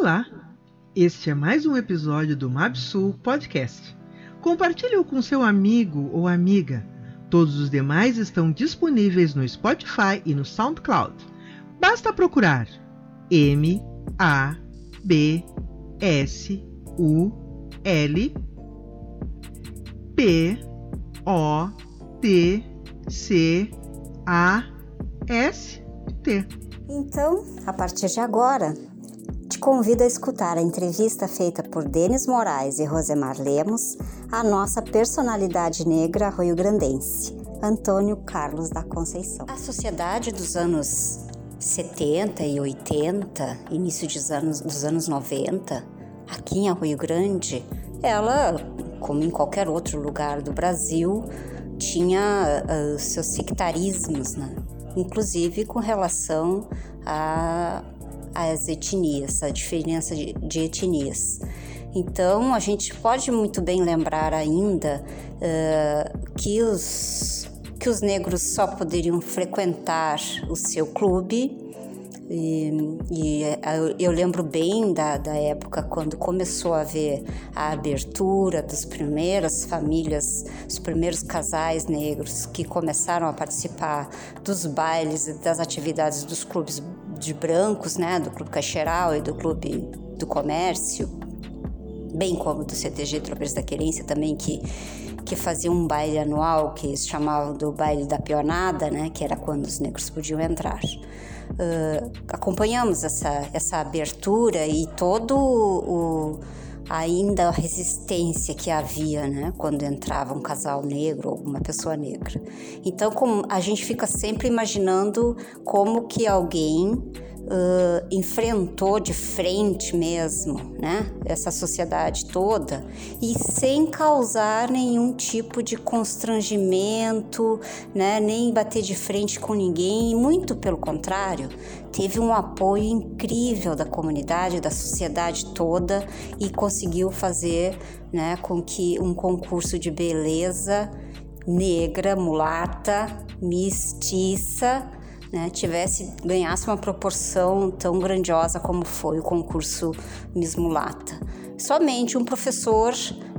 Olá! Este é mais um episódio do MapSul Podcast. Compartilhe-o com seu amigo ou amiga. Todos os demais estão disponíveis no Spotify e no SoundCloud. Basta procurar M A B S U L P O T C A S T. Então, a partir de agora, convido a escutar a entrevista feita por Denis Moraes e Rosemar Lemos à nossa personalidade negra rio-grandense, Antônio Carlos da Conceição. A sociedade dos anos 70 e 80, início dos anos, dos anos 90, aqui em Rio Grande, ela, como em qualquer outro lugar do Brasil, tinha uh, seus sectarismos, né? inclusive com relação às etnias, a diferença de, de, etnias. Então, a gente pode muito bem lembrar ainda uh, que os que os negros só poderiam frequentar o seu clube e, e, eu lembro bem da, da época quando começou a haver a abertura das primeiras famílias, os primeiros casais negros que começaram a participar dos bailes e das atividades dos clubes de brancos, né, do Clube Caixeral e do Clube do Comércio, bem como do CTG Tropeiros da Querência também, que que fazia um baile anual que eles chamavam do baile da pionada, né, que era quando os negros podiam entrar. Uh, acompanhamos essa, essa abertura e todo o ainda a resistência que havia, né, quando entrava um casal negro ou uma pessoa negra. Então, como a gente fica sempre imaginando como que alguém uh, enfrentou de frente mesmo, né, essa sociedade toda e sem causar nenhum tipo de constrangimento, né, nem bater de frente com ninguém, muito pelo contrário, teve um apoio incrível da comunidade, da sociedade toda e conseguiu fazer, né, com que um concurso de beleza negra, mulata, mestiça né, tivesse ganhasse uma proporção tão grandiosa como foi o concurso Miss Mulata. Somente um professor,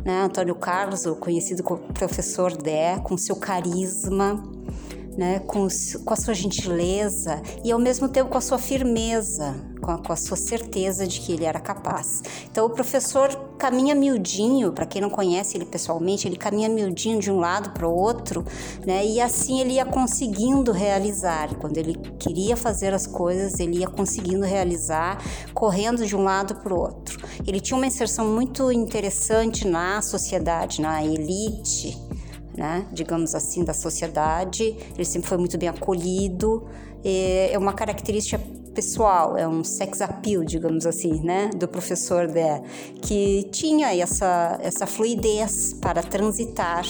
né, Antônio Carlos, o conhecido como professor Dé, com seu carisma, né, com, com a sua gentileza e ao mesmo tempo com a sua firmeza, com a, com a sua certeza de que ele era capaz. Então o professor caminha miudinho, para quem não conhece ele pessoalmente, ele caminha miudinho de um lado para o outro, né, e assim ele ia conseguindo realizar. Quando ele queria fazer as coisas, ele ia conseguindo realizar, correndo de um lado para o outro. Ele tinha uma inserção muito interessante na sociedade, na elite né, digamos assim, da sociedade. Ele sempre foi muito bem acolhido. É uma característica pessoal, é um sex appeal, digamos assim, né, do professor Dé, que tinha essa, essa fluidez para transitar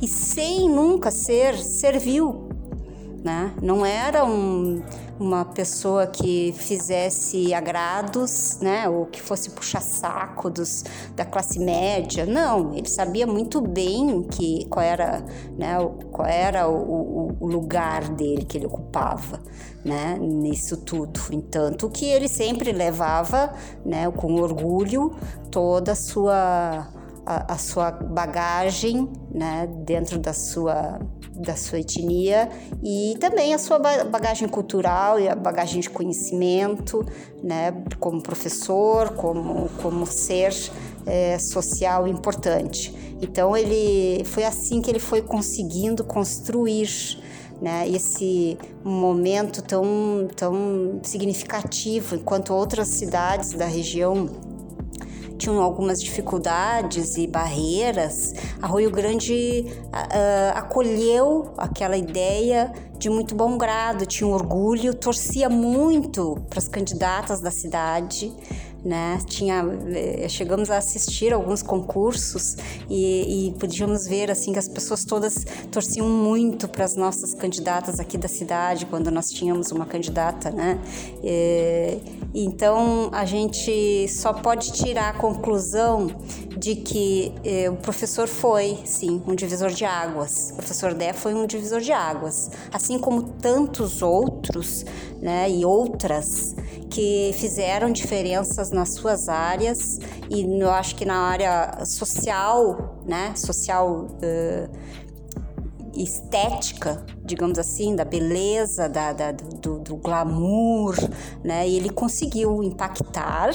e sem nunca ser servil, né? Não era um, uma pessoa que fizesse agrados, né, ou que fosse puxar saco dos, da classe média. Não, ele sabia muito bem que qual era, né, qual era o, o, o lugar dele que ele ocupava, né, nisso tudo. Entanto que ele sempre levava, né, com orgulho toda a sua a, a sua bagagem, né, dentro da sua da sua etnia e também a sua bagagem cultural e a bagagem de conhecimento, né, como professor, como, como ser é, social importante. Então ele foi assim que ele foi conseguindo construir né, esse momento tão, tão significativo, enquanto outras cidades da região tinham algumas dificuldades e barreiras, a Rio Grande uh, acolheu aquela ideia de muito bom grado, tinha orgulho, torcia muito para as candidatas da cidade. Né? Tinha, eh, chegamos a assistir alguns concursos e, e podíamos ver assim que as pessoas todas torciam muito para as nossas candidatas aqui da cidade quando nós tínhamos uma candidata, né? E, Então a gente só pode tirar a conclusão de que eh, o professor foi, sim, um divisor de águas. O professor Dé foi um divisor de águas, assim como tantos outros, né, e outras que fizeram diferenças nas suas áreas e eu acho que na área social, né, social uh, estética, digamos assim, da beleza, da, da do, do, glamour, né? E ele conseguiu impactar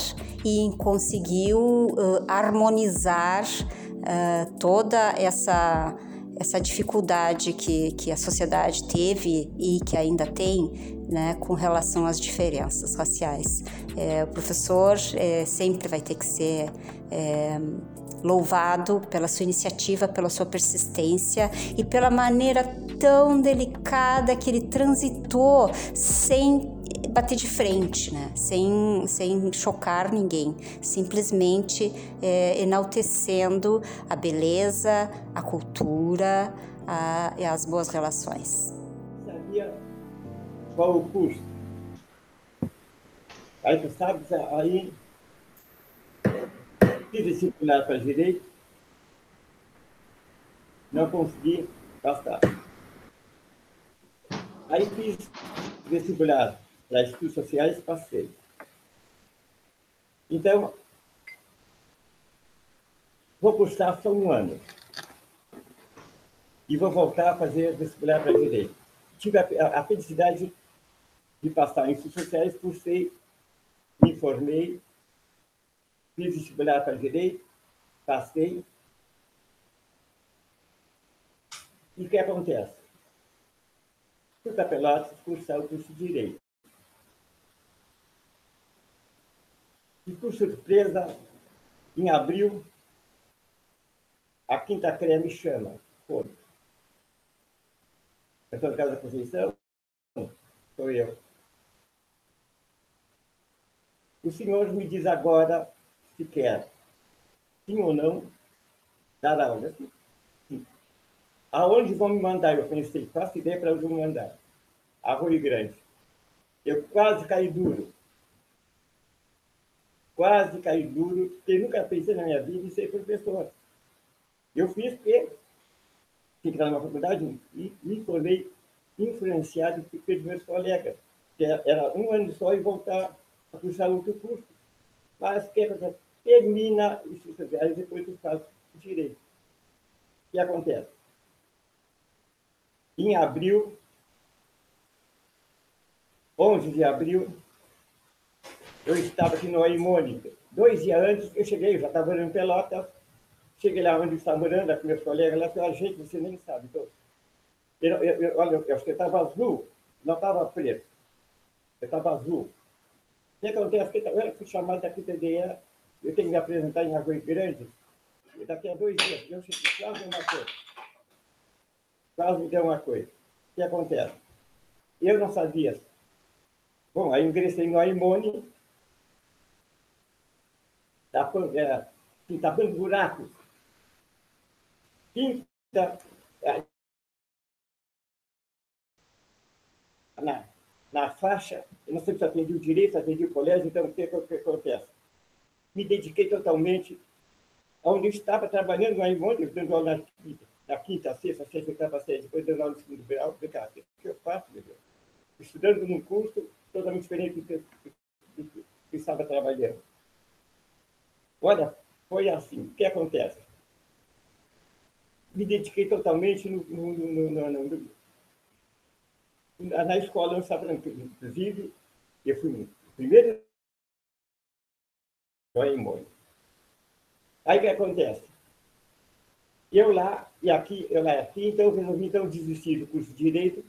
e conseguiu uh, harmonizar uh, toda essa essa dificuldade que, que a sociedade teve e que ainda tem né, com relação às diferenças raciais. É, o professor é, sempre vai ter que ser é, louvado pela sua iniciativa, pela sua persistência e pela maneira tão delicada que ele transitou sem bater de frente, né? sem, sem chocar ninguém, simplesmente é, enaltecendo a beleza, a cultura a, e as boas relações. Sabia qual o custo? Aí tu sabe, aí fiz vestibular para direito, não consegui passar. Aí fiz vestibular para estudos sociais, passei. Então, vou cursar só um ano. E vou voltar a fazer vestibular para direito. Tive a, a felicidade de passar em estudos sociais, cursei, me formei, fiz vestibular para direito, passei. E o que acontece? Fui para Pelotas cursar o curso de Direito. E por surpresa, em abril, a Quinta CRE me chama. Estou na Casa da Conceição? Sou eu. O senhor me diz agora se quer, sim ou não, dar aula. Aonde vão me mandar? Eu pensei, faço ideia para onde vão me mandar. Arroio Grande. Eu quase caí duro. Quase caí duro, porque nunca pensei na minha vida em ser professor. Eu fiz porque tinha que estar numa faculdade e me tornei influenciado pelos meus colegas, que era um ano só e voltar a puxar outro curso. Mas que termina os sociais depois tu faz direito. O que acontece? Em abril, 11 de abril, eu estava aqui no Aimônica. Dois dias antes eu cheguei, eu já estava morando em Pelotas, cheguei lá onde estava morando, com meus colegas lá, falei, gente, você nem sabe. Então, eu, eu, eu, olha, eu acho que estava azul, não estava preto. Eu estava azul. O que acontece? Eu fui chamado da ideia eu tenho que me apresentar em Arroio Grande, e daqui a dois dias, eu quase uma coisa. Quase me deu uma coisa. O que acontece? Eu não sabia. Bom, aí ingressei no Aimone, tapando, é, tapando buracos. Quinta, é, na, na faixa, eu não sei se atendi o direito, atendi o colégio, então o que, que, que acontece? me dediquei totalmente onde eu estava trabalhando lá em Londres, dando aula na, na quinta, sexta, sexta, oitava série, depois dando aula no segundo grau. Cara, o que eu faço, meu Deus? Estudando num curso totalmente diferente do que, eu estava trabalhando. Olha, foi assim. O que acontece? Me dediquei totalmente no, no, no, na escola, eu estava, inclusive, eu fui no primeiro vai embora. Aí o que acontece? Eu lá e aqui, eu lá e aqui, então eu resolvi então, desistir do curso de Direito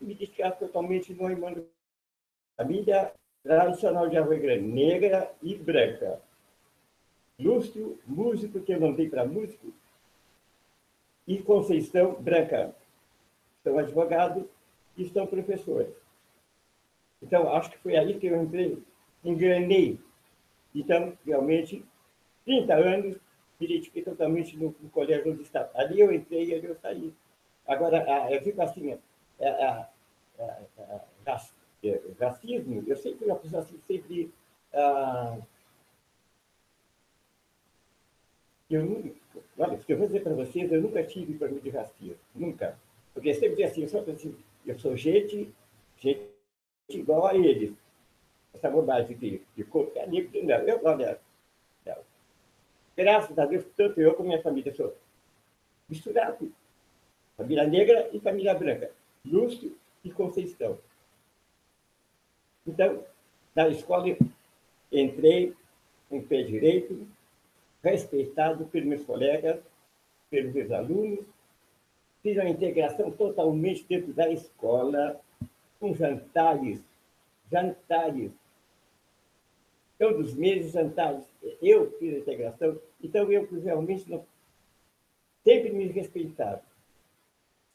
e me dedicar totalmente no irmão família tradicional de Arroio Grande, negra e branca. Lúcio, músico, que eu não tenho para músico, e Conceição, branca. São advogados e são professores. Então, acho que foi aí que eu entrei, engranei então, realmente, 30 anos, me totalmente no, no colégio onde estava. Ali eu entrei e ali eu saí. Agora, eu fico assim, a, a, a, racismo, eu sempre fui uma pessoa assim, sempre ah, eu, olha, eu vou dizer para vocês, eu nunca tive problema de racismo, nunca. Porque sempre dizia assim, eu sou, assim, eu sou gente, gente igual a eles. Essa bobagem de, de corpo é amigo, não, eu, olha, não. graças a Deus, tanto eu como minha família sou misturado. Família negra e família branca. Lúcio e Conceição. Então, na escola, entrei com pé direito, respeitado pelos meus colegas, pelos meus alunos, fiz uma integração totalmente dentro da escola, com jantares, jantares, todos os meses jantares. Eu fiz a integração, então eu realmente não, sempre me respeitava,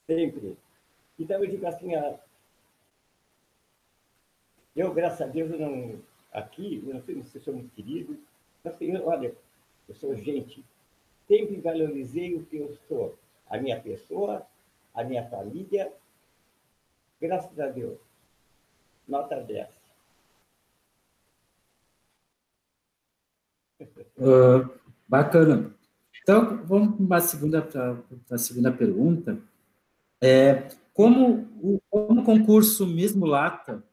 sempre. Então eu digo assim, ah, eu, graças a Deus, eu não, aqui, eu não sei se sou muito querido, mas olha, eu sou gente. Sempre valorizei o que eu sou. A minha pessoa, a minha família. Graças a Deus. Nota 10. Uh, bacana. Então, vamos para a segunda, segunda pergunta. É, como, o, como o concurso Mesmo Lata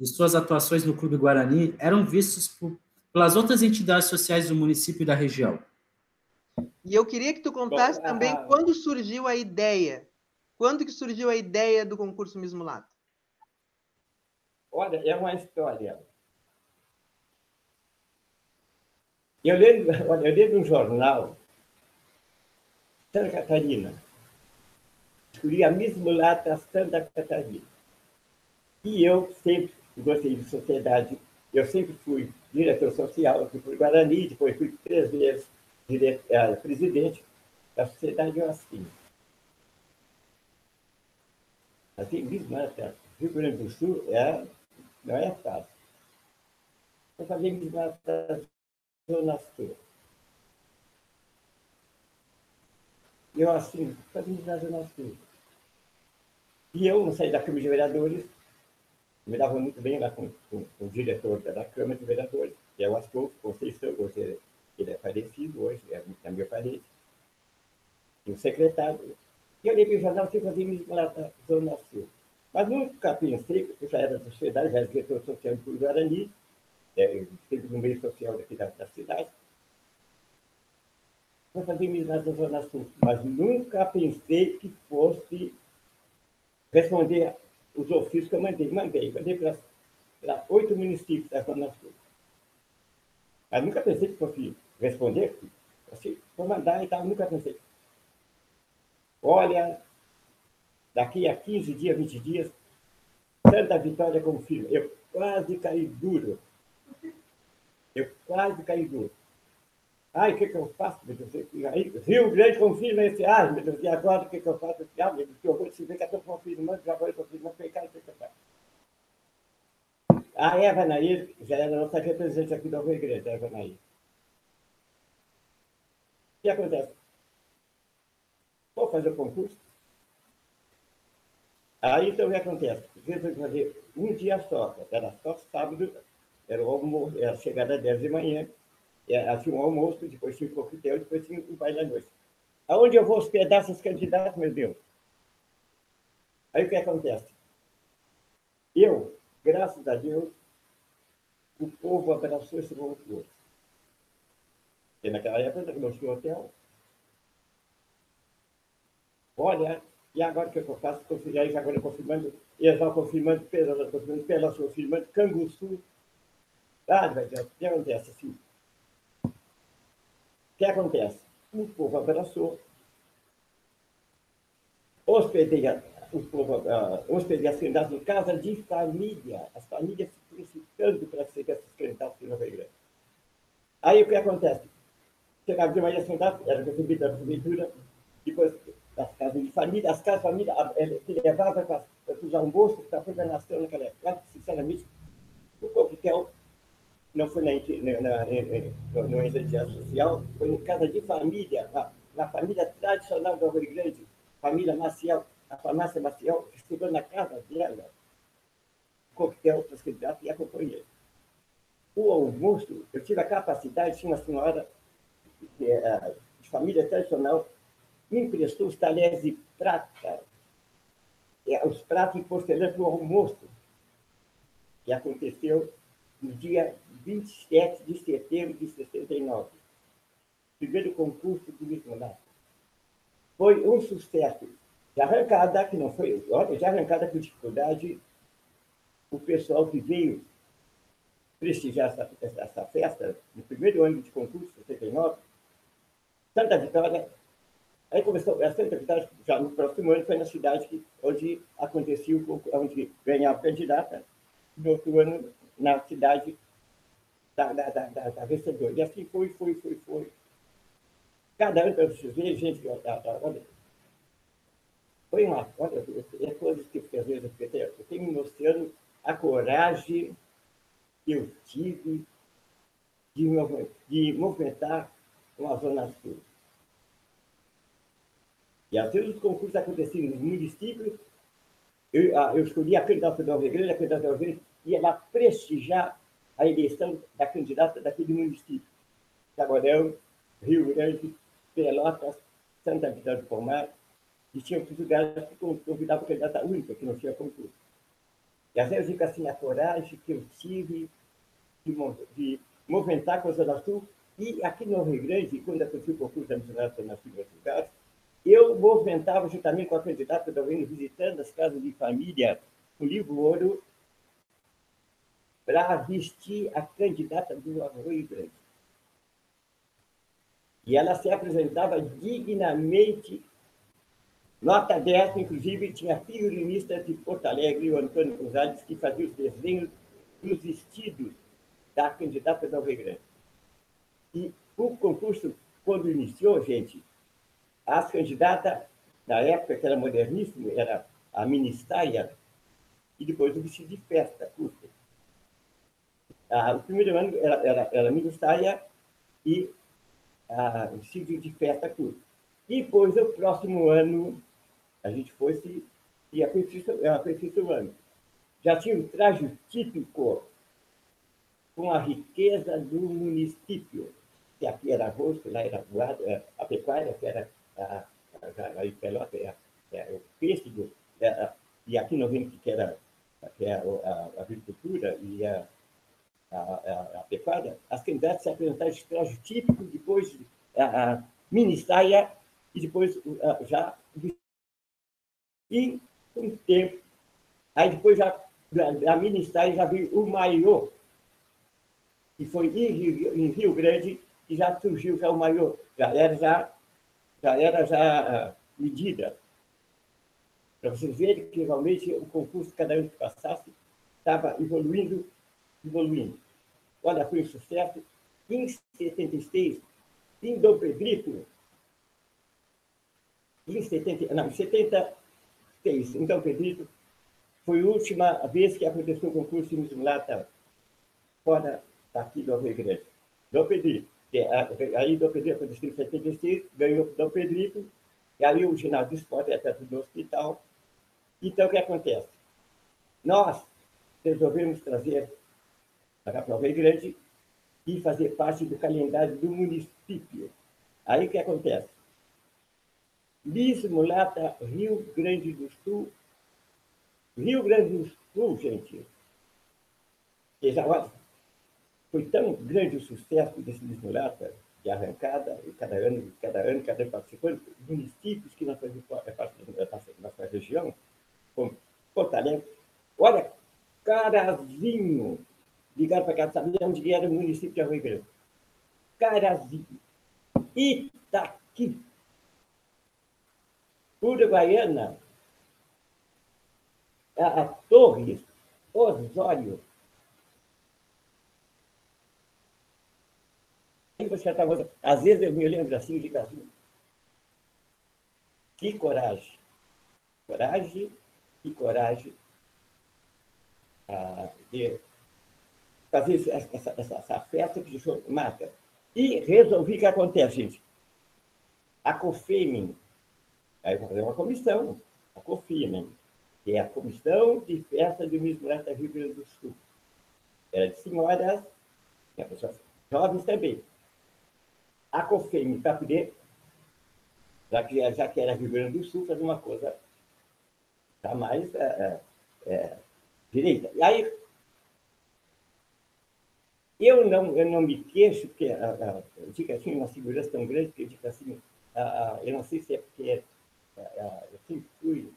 e suas atuações no Clube Guarani eram vistos por, pelas outras entidades sociais do município e da região. E eu queria que tu contasse Bom, também a... quando surgiu a ideia. Quando que surgiu a ideia do concurso Mesmo Lato? Olha, é uma história. Eu lembro, olha, eu lembro um jornal, Santa Catarina. Escolhi a Mesmo Lata Santa Catarina. E eu sempre gostei de sociedade. Eu sempre fui diretor social aqui por Guarani, depois fui três vezes diretor, eh, presidente da Sociedade Assim. Assim, Bismata, Rio Grande do Sul, é, não é fácil. Eu falei Bismata Zona Sul. Eu assim, fazia Bismata Zona Sul. E eu não saí da Câmara de Vereadores, me dava muito bem lá com, com, com o diretor da Câmara de Vereadores, que é o Astolfo Conceição, você, ele é falecido hoje, é, é meu parente, e o secretário. E eu levei o jornal sem fazer mesmo lá da Zona Sul. Mas nunca pensei, porque eu já era da sociedade, já era diretor social do Guarani, é, sempre no meio social daqui da, da cidade, vou fazer amizade da Zona Sul. Mas nunca pensei que fosse responder os ofícios que eu mandei. Mandei, mandei para oito municípios da Zona Sul. Mas nunca pensei que fosse responder. Assim, vou mandar e tal, nunca pensei. Olha, daqui a 15 dias, 20 dias, Santa Vitória confirma. Eu quase caí duro. Eu quase caí duro. Ai, o que, que eu faço? Aí, Rio Grande confirma esse. Ai, meu Deus, e agora o que, que eu faço? Ah, meu Deus, que horror, se vê que eu estou confirmando, agora eu confirmando, foi cara, o que, que eu faço? A Eva Nair já era nossa representante aqui da Rio Grande, a Eva Nair. O que acontece? Vou fazer o concurso. Aí então o que acontece? Resolvi fazer um dia só, era só sábado, era, o almoço, era chegada às 10 de manhã, é, tinha um almoço, depois tinha um coquetel, depois tinha um baile à noite. Aonde eu vou hospedar esses candidatos, meu Deus? Aí o que acontece? Eu, graças a Deus, o povo abraçou esse concurso. Porque naquela época não tinha hotel. Olha, e agora o que eu faço? Aí agora confirmando, Exal confirmando, Pedro confirmando, Pelas confirmando, Canguçu. Ah, vai o que acontece assim? Que acontece? O povo abraçou, hospedei, o povo, hospedei as candidatas em casa de família, as famílias se solicitando para ser esses candidatos de Nova Igreja. Aí o que acontece? Chegava de manhã as candidatas, era recebida da prefeitura, depois das casas de família, as casas de família se levavam para, para os almoços, para a programação naquela época. Sinceramente, o coquetel não foi na, na, na, na entidade social, foi em casa de família, na, na família tradicional do Rio Grande, família Maciel, a farmácia Maciel, chegou na casa dela, coquetel para os candidatos e acompanhei. o almoço, eu tive a capacidade, tinha uma senhora é, de família tradicional, me emprestou os talheres de prata, é, os pratos de porcelana para o almoço, que aconteceu no dia 27 de setembro de 69. Primeiro concurso do lado. Foi um sucesso. De arrancada, que não foi, olha, de arrancada com dificuldade, o pessoal que veio prestigiar essa, essa festa, no primeiro ano de concurso, 69, Santa Vitória, aí começou, a Santa Vitória, já no próximo ano, foi na cidade que, onde acontecia onde ganhava candidata, no outro ano, na cidade da, da, da, da, da vencedora. E assim foi, foi, foi, foi. Cada ano, para vocês verem, gente, olha, foi uma, olha, é coisas que às vezes eu tenho me mostrando a coragem que eu tive de, de movimentar uma zona sul. E às vezes os concursos aconteciam nos municípios, eu, ah, eu escolhi a candidata da Igreja, a candidata da Nova Ia lá prestigiar a eleição da candidata daquele município. Taborão, Rio Grande, Pelotas, Santa Vitória do Palmar, e tinha outros lugares que convidavam a candidata única, que não tinha concurso. E às vezes fica assim a coragem que eu tive de, de movimentar a Coisa da Sul. E aqui no Rio Grande, quando aconteceu o concurso da missionária na Sul eu movimentava juntamente com a candidata da UEM, visitando as casas de família, o livro Ouro, para vestir a candidata do Rio Grande. E ela se apresentava dignamente Nota 10, inclusive, tinha figurinista de Porto Alegre, o Antônio Gonzalez, que fazia os desenhos dos vestidos da candidata da Rio Grande. E o concurso, quando iniciou, gente, as candidatas, na época que era moderníssimo, era a ministéria e depois o vestido de festa, curto. Ah, o primeiro ano era, era, era ministéria e ah, o vestido de festa curto. E depois, o próximo ano, a gente fosse e a conhecer o ano. Já tinha um traje típico com a riqueza do município, que aqui era arroz, lá era voado, é, a pecuária, que era a, a, a, a Pelota, é, é, o pêssego, e aqui no Rio, que era, que era a, a agricultura e a, a, a, a pecuária, as candidatas se apresentaram de traje típico, depois a, a mini saia, e depois já e com o tempo, aí depois já, a ministério já viu o maior, que foi em Rio, em Rio Grande, que já surgiu já o maior, já era já, já, era já medida. Para vocês verem que realmente o concurso, cada ano que passasse, estava evoluindo, evoluindo. Olha, foi um sucesso. Em 76, em Dom Pedrito, em 70, não, em 70, fez. Então, Pedrito, foi a última vez que aconteceu o concurso Miss Mulata fora daqui do Rio Grande. Dom Pedrito. Aí, Dom Pedrito aconteceu em 76, ganhou Dom Pedrito, e aí o ginásio esporte é perto do hospital. Então, o que acontece? Nós resolvemos trazer para o Rio Grande e fazer parte do calendário do município. Aí o que acontece? Miss Mulata, Rio Grande do Sul. Rio Grande do Sul, gente, foi tão grande o sucesso desse Miss Mulata, de arrancada, e cada ano, cada ano, cada ano participando, municípios que nós fazemos parte da nossa região, como Porto Alegre. Olha, Carazinho, ligaram para cá, sabia onde era o município de Rio Grande. Carazinho. Itaqui Uruguaiana, a, a Torres, Osório. Estava, às vezes eu me lembro assim, de assim, que coragem, coragem e coragem ah, de fazer essa, essa, essa festa que deixou marca. E resolvi que acontece, gente. A COFEMIN, Aí vou fazer uma comissão, a né? que é a Comissão de Festa de Miss Mulata Rio Grande do Sul. Era de senhoras pessoas jovens também. A COFEM, para poder, já que, já que era Rio Grande do Sul, fazer uma coisa tá mais é, é, é direita. E aí, eu não, eu não me queixo, porque a, a, eu digo assim, uma segurança tão grande que eu digo assim, a, a, eu não sei se é porque eu sempre fui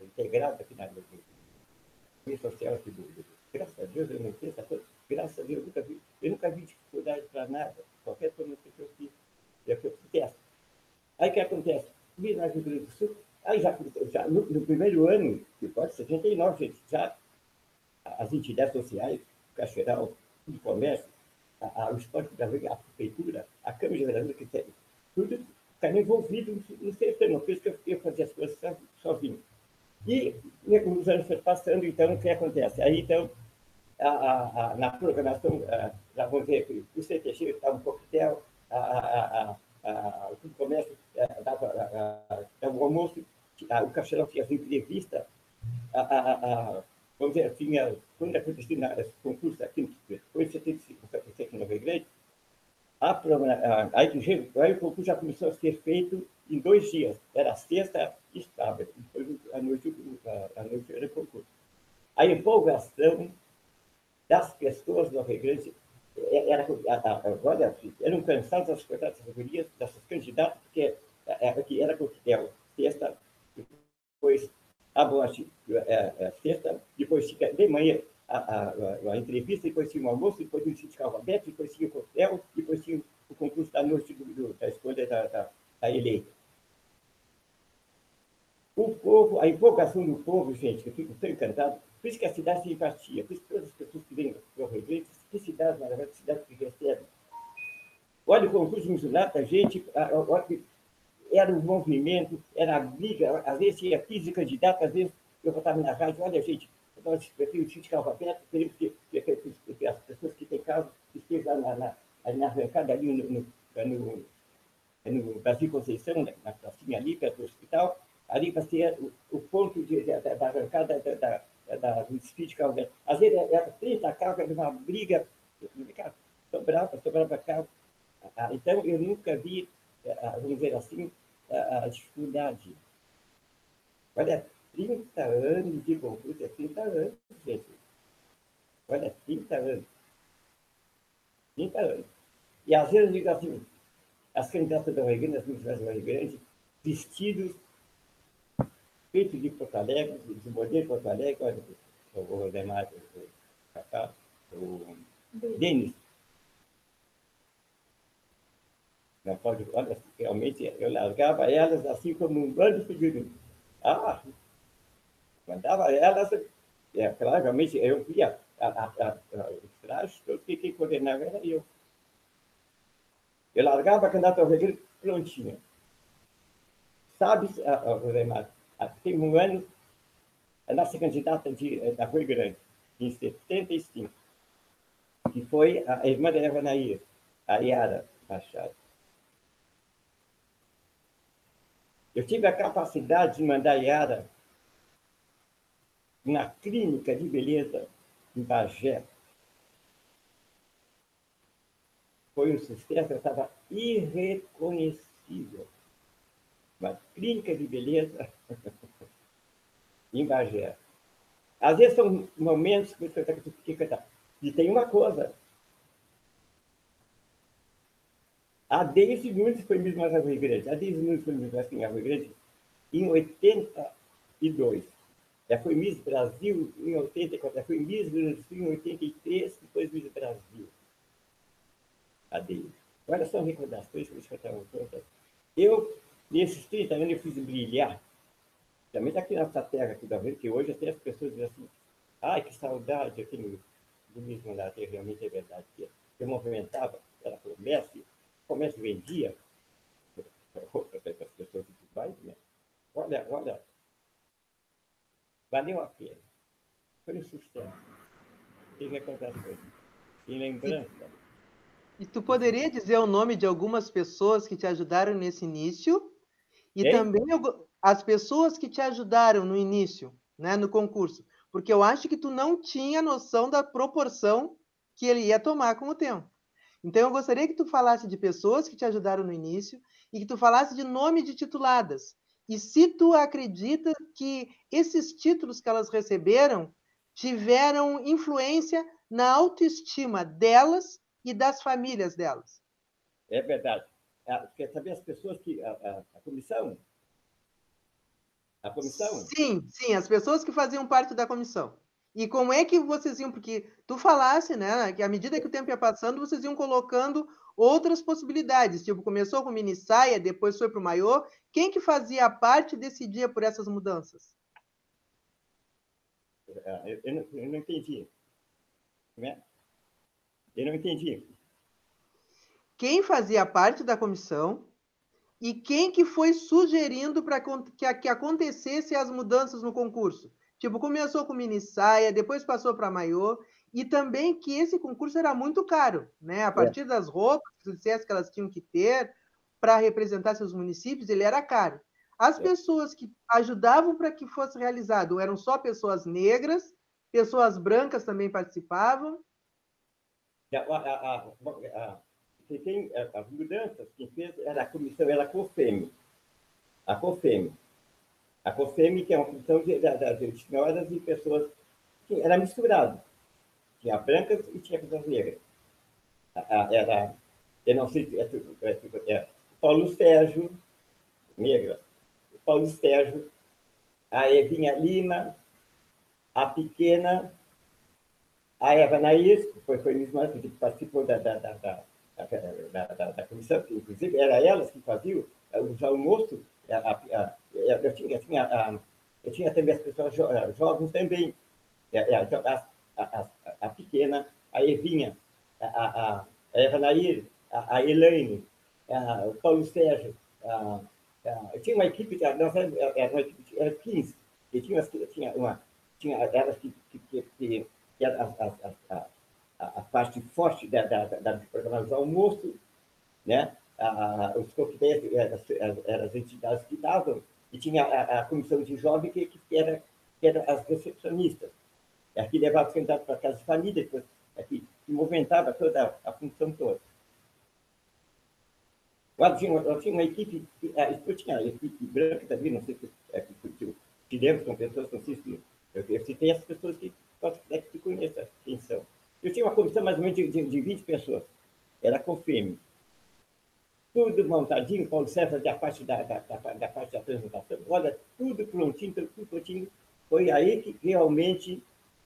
integrado aqui na minha social aqui do, graças a Deus eu não tenho essa coisa, graças a Deus eu nunca vi, eu nunca vi dificuldade para nada, qualquer coisa que eu fiz, é que eu protesto. Aí o que acontece? Vim na Rio Grande do Sul, aí já, já no, no primeiro ano, que pode 79, gente, já as entidades sociais, o Cacheral, o comércio, a, a, o esporte da a prefeitura, a Câmara de Vereadores, que tem, tudo está envolvido no sistema, por isso que eu, eu fazia as coisas sozinho. E os anos foram passando, então, o que acontece? Aí, então, a, a, a, na programação, já vou ver, o CTX estava um coquetel, a, o comércio dava, o almoço, o Caixão tinha as entrevistas, vamos dizer, tinha, quando acontecia esse concurso aqui, foi em 75, aqui no Rio Grande, a, aí, aí o concurso já começou a ser feito em dois dias. Era sexta e sábado. Depois, a noite, a, noite era concurso. A empolgação das pessoas do Rio Grande era, agora, eram cansados das categorias, dessas candidatas, porque era, que era coquetel, sexta, depois a boate, é, é, sexta, depois de manhã a, a, a, entrevista, depois tinha o almoço, depois tinha o sindical aberto, depois tinha o coquetel, depois tinha o concurso da noite do, do, da escolha da, da, da, eleita. O povo, a empolgação do povo, gente, eu fico tão encantado, por isso que a cidade tem empatia, por isso que todas as pessoas que vêm para o Rio que cidade maravilhosa, cidade que recebe. Olha o concurso municipal, a gente, era um movimento, era a briga, às vezes tinha 15 candidatos, às vezes eu estava na rádio, olha, gente, nós preferimos de carro aberto, queremos que, que, que, que, as pessoas que têm carro estejam na, na, na arrancada ali no, no, no, no Brasil Conceição, né, na pracinha ali, perto do hospital, ali para ser o, o ponto de, da, da arrancada da, da, da, do desfile de carro. Às vezes era 30 carros, era uma briga, sobrava, sobrava carro. Ah, então, eu nunca vi, ah, vamos dizer assim, a dificuldade. Olha, 30 anos de concurso, é 30 anos, gente. Olha, 30 anos. 30 anos. E às vezes eu digo assim, as candidatas da Grande, as ministras da Grande, vestidos feitos de Porto Alegre, de modelo de Porto Alegre, olha, o Rodemar, o Cacá, o Denis. Não pode, olha, realmente eu largava elas assim como um bando de. Ah, mandava elas, é, claramente, eu via a, a, a, os trajes, eu fiquei coordenava era eu. Eu largava a candidata ao regresso prontinha. Sabe, Remar, tem um ano, a nossa candidata de, eh, da Rui Grande, em 75, que foi a irmã da Eva Nair, a Yara Machado. Eu tive a capacidade de mandar a Yara na clínica de beleza em Bagé. Foi um sucesso, estava irreconhecível. Uma clínica de beleza em Bagé. Às vezes são momentos que você fica cantar. E tem uma coisa. A Deise Nunes foi mesmo na Rua Grande. A Deise Nunes foi assim, na Rua Grande em 82. Já foi Miss Brasil em 84, já foi Miss Brasil em 83, depois Miss Brasil. Cadê? Olha só recordações que eu estava contando. Eu, nesses 30 anos, eu fiz brilhar. Também aqui nessa terra aqui da Rio, que hoje até as pessoas dizem assim, ai, que saudade aqui no, do mesmo mandato, realmente é verdade. Que eu movimentava, era comércio, comércio vendia, para as pessoas que vai, né? Olha, olha, Valeu a pena. Foi um sucesso. Tem recordações. Em lembrança. E tu poderia dizer o nome de algumas pessoas que te ajudaram nesse início? E Ei? também as pessoas que te ajudaram no início, né, no concurso. Porque eu acho que tu não tinha noção da proporção que ele ia tomar com o tempo. Então, eu gostaria que tu falasse de pessoas que te ajudaram no início e que tu falasse de nome de tituladas. E se tu acredita que esses títulos que elas receberam tiveram influência na autoestima delas e das famílias delas. É verdade. Ah, quer saber as pessoas que. A, a, a, comissão? A comissão? Sim, sim, as pessoas que faziam parte da comissão. E como é que vocês iam? Porque tu falasse, né, que à medida que o tempo ia passando, vocês iam colocando outras possibilidades. Tipo, começou com mini saia, depois foi para o maiô. Quem que fazia parte decidia por essas mudanças? Ah, eu, eu, não, eu não entendi. Né? Eu não entendi. Quem fazia parte da comissão e quem que foi sugerindo para que, que acontecesse as mudanças no concurso? Tipo, começou com mini saia, depois passou para maiô, e também que esse concurso era muito caro, né? A é. partir é. das roupas que dissesse que elas tinham que ter para representar seus municípios, ele era caro. As é. pessoas que ajudavam para que fosse realizado eram só pessoas negras, pessoas brancas também participavam. A, a, a, quem, as mudanças quem fez era a comissão, era a COFEM. A COFEM. A COFEM, que é uma comissão de, de, de senhoras e pessoas. que era misturado. Tinha brancas e tinha pessoas negras. Era, eu não sei, é, é, é, Paulo Sérgio, negra. Paulo Sérgio, a Evinha Lima, a pequena, a Eva Naís, que foi, foi mesmo que participou da, da, da, da, da, comissão, inclusive era elas que faziam os almoços. Eu, tinha, eu, tinha, eu tinha também as pessoas jo, jovens também, então, a, a, pequena, a Evinha, a, a, Eva Nair, a, Elaine, o Paulo Sérgio, tinha uma equipe, nós era uma equipe, era 15, e tinha, tinha, uma, tinha elas que, que, que, que, que a, a, parte forte da, da, da, programa do almoço, né? A, os coquetéis eram as entidades que davam, e tinha a, a comissão de jovens que, que, era, que era as recepcionistas. Aqui levava o candidato para casa de família, aqui, que movimentava toda a função toda. Eu tinha, eu tinha uma equipe, eu tinha a equipe branca também, não sei se é, que, que lembro, são pessoas, não sei se eu, eu citei as pessoas que pode é que conheça quem são. Eu tinha uma comissão mais ou menos de, de, de 20 pessoas, era confirme. Tudo montadinho, Paulo César da parte da, da, da, da parte da apresentação. Olha, tudo prontinho, tudo prontinho. Foi aí que realmente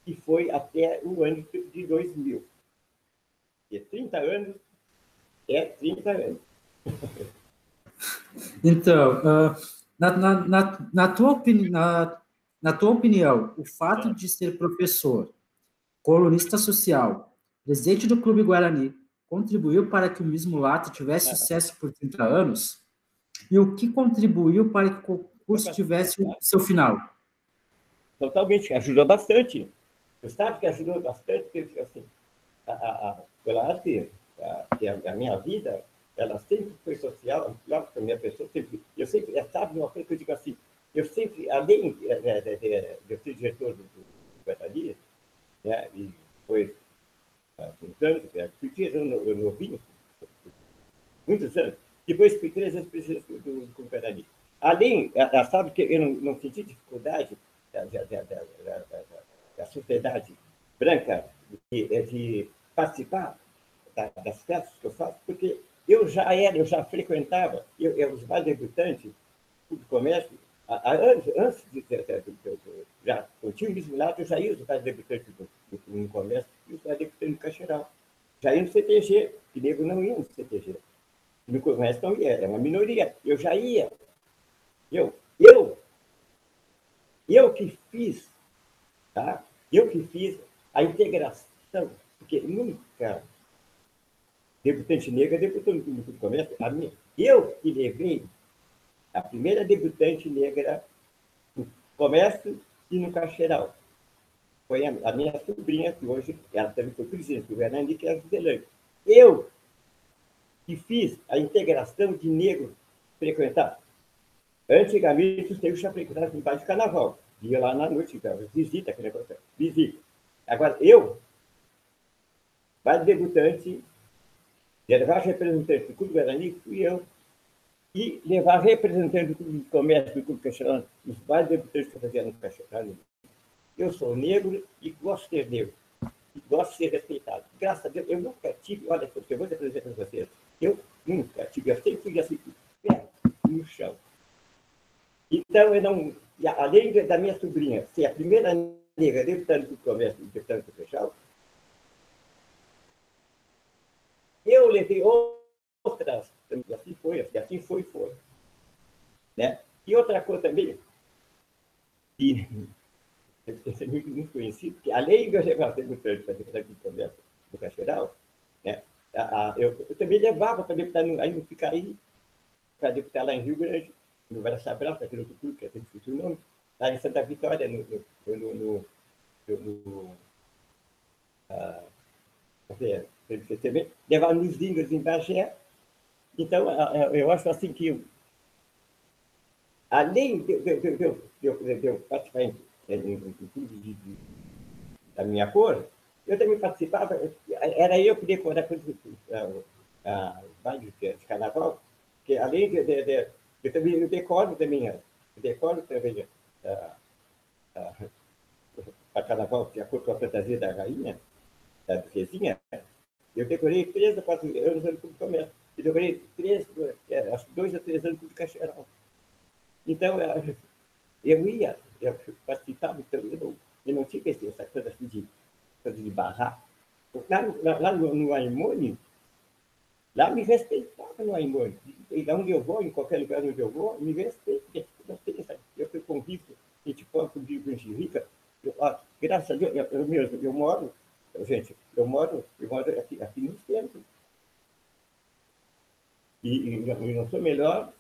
que foi até o ano de 2000. E 30 anos é 30 anos. Então, uh, na, na, na, na, tua opini na, na tua opinião, o fato de ser professor, colunista social, presidente do Clube Guarani, contribuiu para que o Mismo Lato tivesse sucesso por 30 anos? E o que contribuiu para que o concurso tivesse seu final? Totalmente, ajudou bastante. Você sabe que ajudou bastante, porque assim, a, a, a, eu acho que a, a minha vida ela sempre foi social, claro que a minha pessoa sempre, eu sempre, é, sabe uma coisa que eu digo assim, eu sempre, além de, de, de, eu ser diretor do, do Guarani, né, e foi muitos anos, né, fui diretor novinho, muitos anos, depois fui três anos presidente do, do Guarani. Além, ela sabe que eu não, não senti dificuldade da, da, da, da, da sociedade branca de, de participar das festas que eu faço, porque eu já era, eu já frequentava, eu, eu os mais debutantes do comércio, antes, antes de, de, de, já, eu tinha lá, eu já ia os mais debutantes do, do, no comércio e os mais debutantes no Caixeiral. Já ia no CTG, que nego não ia no CTG. No comércio não ia, era uma minoria. Eu já ia. Eu, eu, eu que fiz, tá? Eu que fiz a integração, porque nunca debutante negra, debutante no comércio. A minha, eu que levei a primeira debutante negra no comércio e no caixeiral. Foi a, a, minha sobrinha, que hoje ela também foi presidente do Guarani, que é a Giselândia. Eu que fiz a integração de negros frequentar. Antigamente, os negros já frequentavam embaixo de carnaval. Ia lá na noite, visita, aquele negócio. Visita. Agora, eu baile debutante, levar representante do Clube Guarani, fui eu, e levar representante do Clube de Comércio do Clube Castelão, os bailes debutantes que eu fazia no Castelão. Eu sou negro e gosto de ser negro, e gosto de ser respeitado. Graças a Deus, eu nunca tive, olha, eu vou dizer para vocês, eu nunca tive, eu sempre fui assim, pé no chão. Então, eu não, além da minha sobrinha ser a primeira negra debutante do comércio, debutante do fechado, eu levei outras, assim foi, assim, foi, foi. Né? E outra coisa também, que é muito, muito conhecido, que além de eu levar debutante para debutante do comércio do Cachoeral, né? Eu, eu, também levava para deputar no, aí no Picaí, para deputar lá em Rio Grande, no Branco, aquele outro clube, que é difícil o nome, lá em Santa Vitória, no, no, no, no ah, levar nos índios em Bagé. Então, eu acho assim que, além de, eu participar em, clube da minha cor, eu também participava, era eu que decorava baile de carnaval, que além de, eu também eu decoro também, decoro também a, a, a carnaval, de acordo com a fantasia da rainha, da duquesinha, eu decorei três a quatro anos no Clube Comércio. Eu decorei três, é, acho dois a três anos no Clube Cacheirão. Então, eu ia, eu participava, então eu não, eu não tinha essa coisa assim de, de barrar. Lá, lá, lá no, no Aimone, lá me respeitava no Aimone. E onde eu vou, em qualquer lugar onde eu vou, me respeita. Eu fui convicto, gente conviver com gente rica. Eu, ó, graças a Deus, eu, eu mesmo, eu moro Gente, eu moro, eu moro aqui, aqui no centro. E, e, e não sou melhor,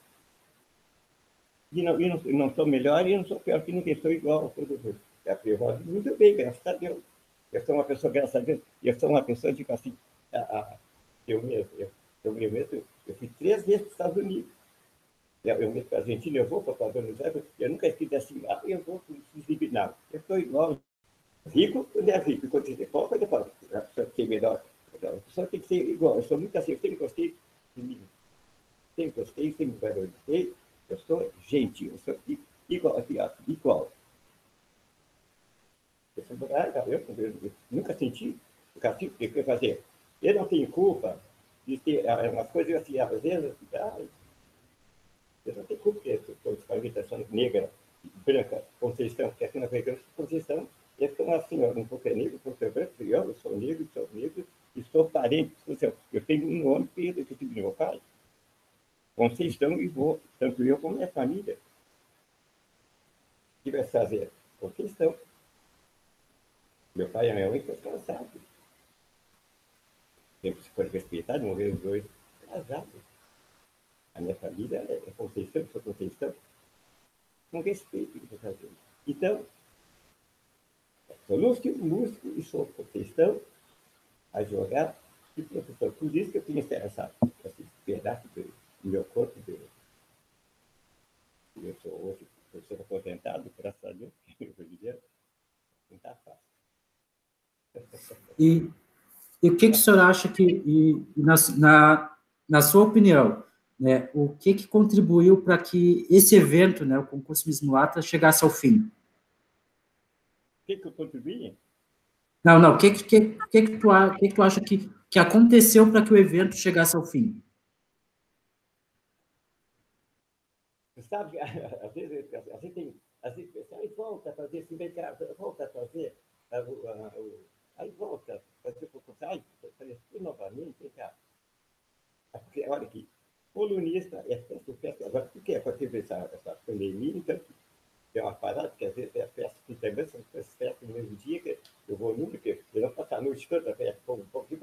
e não, e não, não sou melhor e não sou pior que ninguém, sou igual a todos os é, Eu moro muito bem, graças a Deus. Eu sou uma pessoa, graças a Deus, eu sou uma pessoa, tipo assim, a, a, eu mesmo, eu, eu mesmo, eu fui três vezes para os Estados Unidos. Eu, mesmo para a Argentina, eu vou para os Estados Unidos, eu nunca estive assim, ah, eu vou para os Não, eu sou igual Rico, quando é rico, quando é pobre, é pobre. A pessoa tem melhor. A pessoa tem que ser igual. Eu sou muito assim, eu sempre gostei de mim. Sempre gostei, sempre valorizei. Eu sou gentil, eu sou igual, igual. Eu, sou, ah, eu, eu, eu nunca senti o castigo que eu fazer. Eu não tenho culpa de ter ah, umas coisas assim, às vezes, ah, eu não tenho culpa, porque eu estou com a negra, branca, Conceição, que aqui na Vegana, Conceição, então, assim, eu não sou negro, sou branco, eu sou negro, sou negro, e sou parente. Eu tenho um nome que eu tive meu pai. Conceição e vou, tanto eu como minha família. O que vai fazer? Conceição. Meu pai e minha mãe foram casados. Sempre se foi respeitado, morreram os dois casados. A minha família é Conceição, sou Conceição. Com respeito que. Então, Sou músico, e sou cristão, advogado e professor. Por isso que eu tenho essa, esse pedaço do meu corpo. De, eu sou hoje professor aposentado, graças a Deus, eu não está fácil. E, e o que, que o senhor acha que, e, na, na, na sua opinião, né, o que, que contribuiu para que esse evento, né, o concurso Miss Mulata, chegasse ao fim? que, que eu contribuí? Não, não. O que, que, que, que, tu, que, que tu acha que, que aconteceu para que o evento chegasse ao fim? Sabe, às vezes a gente tem. Às vezes, aí volta a fazer, assim, vem cá, volta a fazer. Aí volta fazer fazer tudo novamente, vem cá. Porque, olha aqui, colunista é festa, festa. Agora, por que é para ter essa, essa pandemia? Então, é uma parada, que às vezes é festa que também são festas no mesmo dia, que eu vou nunca, porque eu não posso a noite toda festa, um pouquinho,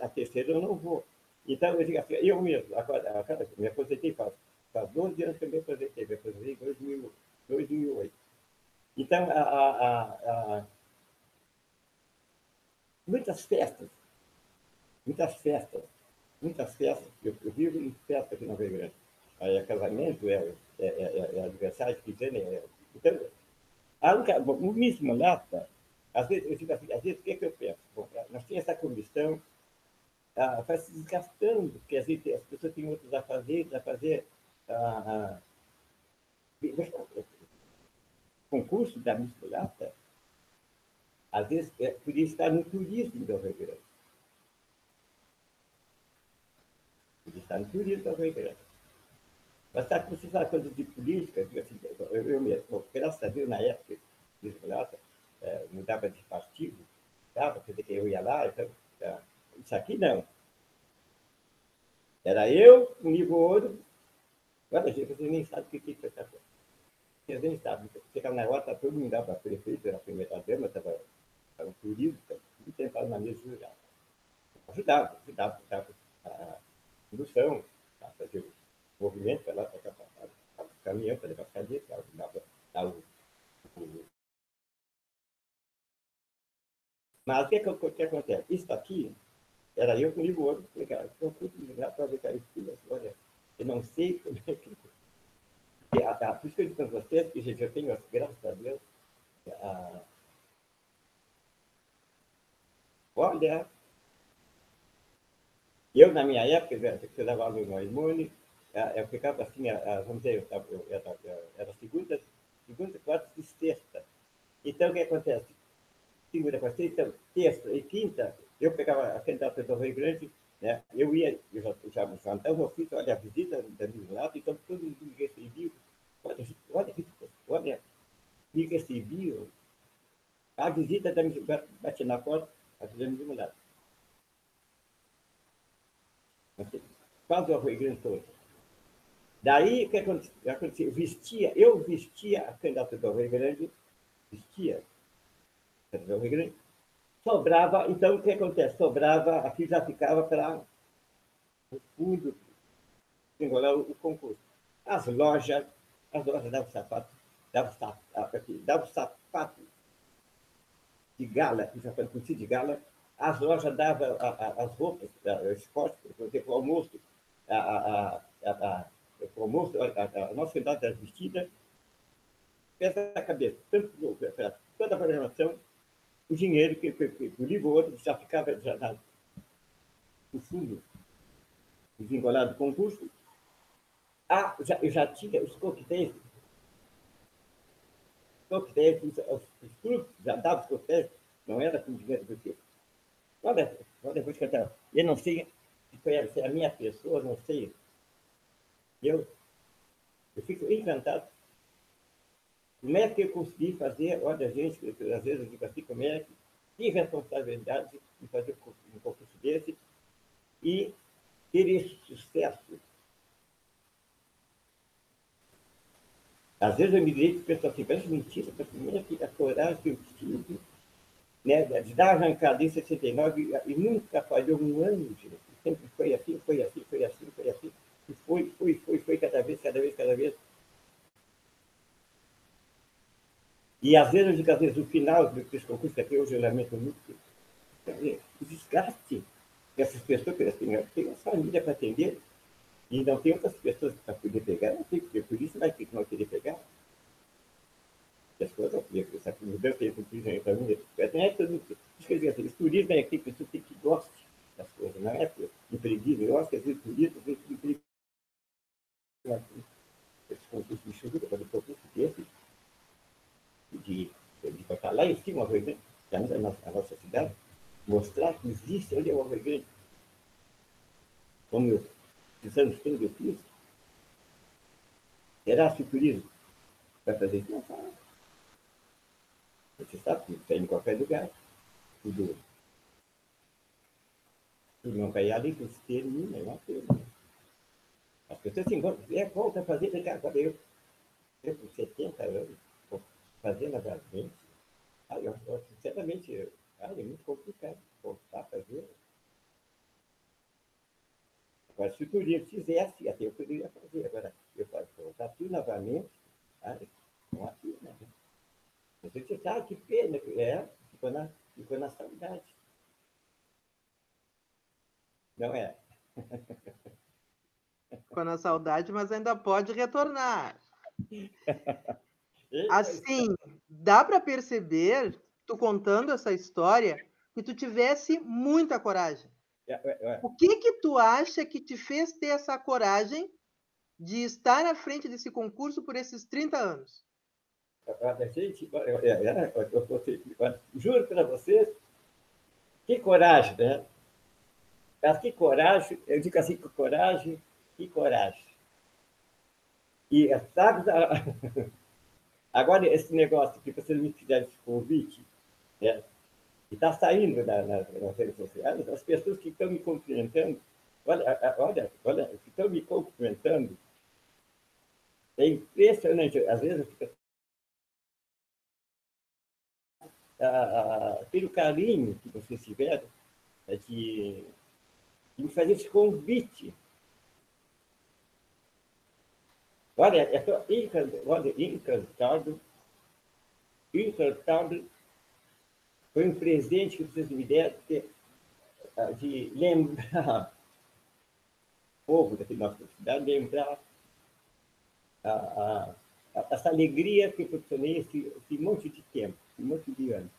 a terceira eu não vou. Então, eu digo assim, eu mesmo, agora, agora me aposentei faz, faz 12 anos que eu me aposentei, me aposentei em 2000, 2008. Então, a, a, a, muitas festas, muitas festas, muitas festas, eu, eu vivo em festa aqui na Rio Grande. Aí é casamento, é é, é, é, é tem. É, então, a única, o Miss Mulata, às vezes, eu digo assim, às vezes, o que, é que eu penso? Bom, nós tínhamos essa comissão, ah, vai se desgastando, porque as pessoas têm outros afazeres, a fazer ah, ah, concurso da misturata, às vezes é, podia estar no turismo do Rio Grande. Podia estar no turismo do Rio Grande. Mas sabe, você fala coisa de política, assim, eu, eu mesmo, graças a Deus, na época, misturata, é, mudava de partido, dava, quer dizer que eu ia lá, então, é, isso aqui não. Era eu, o nível ouro, olha, gente, você nem sabe o que, que foi essa coisa. Você nem sabe, chegava na rota, todo mundo dava prefeito, era a primeira dama, estava um turismo, e sentado na mesa jurada. Ajudava, ajudava, ajudava a condução, a fazer o movimento, para lá, para para o caminhão, para levar a cadeia, ajudava a o mas o que, é que, que acontece? Isso aqui, era eu comigo outro, falei, cara, eu fui ligar para ver que era filho, olha, eu não sei como é que. Por isso que eu digo para vocês que eu tenho, graças a Deus, a, olha, eu na minha época, eu dava aula no Imune, eu ficava assim, vamos dizer, eu, eu, era segunda, segunda, quarta e sexta. Então, o que acontece? segunda, quarta, então, terça e quinta, eu pegava a candidata do Rio Grande, né? eu ia, eu já, já, já então eu fiz, olha, a visita da Mislato, então todo mundo me recebia, olha, olha, olha, me recebia, a visita da bate na porta, a visita da Mislato. Quase o Rio Grande. Daí, o que aconteceu? Eu vestia, eu vestia a candidata do Rio Grande, vestia, Rio Grande, sobrava, então o que acontece? Sobrava, aqui já ficava para o fundo, engolar o, concurso. As lojas, as lojas davam sapato, davam sapato, aqui, davam sapato de gala, que já foi conhecido de gala, as lojas davam as roupas, o esporte, por exemplo, o almoço, a, a, a, o almoço, a, nossa cidade era vestida, pesa a cabeça, tanto para toda a programação, o dinheiro que, que, que o livro já ficava já na, no fundo, desengolado do concurso. Ah, já, eu já tinha os coquetéis, coquetéis, os, os, clubes já davam os não era com dinheiro do quê? Olha, olha, depois cantar. Eu não sei se a, se a minha pessoa, não sei. Eu, eu fico encantado como é que eu consegui fazer, olha, gente, às vezes eu digo assim, como é que tive responsabilidade em fazer um concurso desse e ter esse sucesso. Às vezes eu me digo que pessoal assim, parece mentira, para primeira que a coragem que eu tive, né, de dar arrancada em 69 e nunca falhou um ano, gente. Sempre foi assim, foi assim, foi assim, foi assim. E foi, foi, foi, foi cada vez, cada vez, cada vez. E às vezes, eu digo, às vezes, o final desse concurso, que hoje eu lamento muito, o desgaste dessas pessoas, que elas têm, têm uma família para atender, e não tem outras pessoas para poder pegar, não tem, porque por isso vai ter que não querer pegar. As coisas, essa mudança aí com turismo para mim, não é tudo. Quer dizer, assim, turismo é que tem pessoa que gosta das coisas, não é de preguiça. Eu acho que às vezes turismo, às vezes de preguiça. Esse concurso de chuva, quando o concurso desse, de, de botar lá em cima o Arroio Grande, é a nossa, a cidade, mostrar que existe é o Arroio Grande. Como eu, esses anos que eu fiz, será se o turismo vai fazer isso? Não faz. Você sabe que tem em qualquer lugar, tudo, tudo não cai ali, que se termina, é uma coisa. As pessoas se encontram, é, volta a fazer, agora eu, eu com 70 anos, fazendo agravante, aí eu, eu, sinceramente, cara, é muito complicado voltar a fazer. Agora, se o turismo fizesse, até eu poderia fazer. Agora, eu posso voltar tudo novamente, sabe? Com aqui, né? Você sabe que pena, é, ficou na, ficou na saudade. Não é? Ficou na saudade, mas ainda pode retornar. Assim, dá para perceber tu contando essa história, que tu tivesse muita coragem. É, é, é. O que que tu acha que te fez ter essa coragem de estar à frente desse concurso por esses 30 anos? Gente, eu, eu, eu, juro para vocês, que coragem, né? Mas que coragem, eu digo assim, que coragem, que coragem. E sabe, agora esse negócio que vocês me fizeram esse convite, né? E está saindo na, nas redes sociais, as pessoas que estão me cumprimentando, olha, olha, olha, que estão me cumprimentando, é impressionante. Às vezes eu fico ah, pelo carinho que vocês tiveram é de, de me fazer esse convite. Olha, estou encantado, encantado foi um presente que vocês me deram de, ah, de lembrar o povo daqui da nossa cidade, lembrar a, a, a, essa alegria que eu proporcionei esse, esse monte de tempo, esse monte de anos.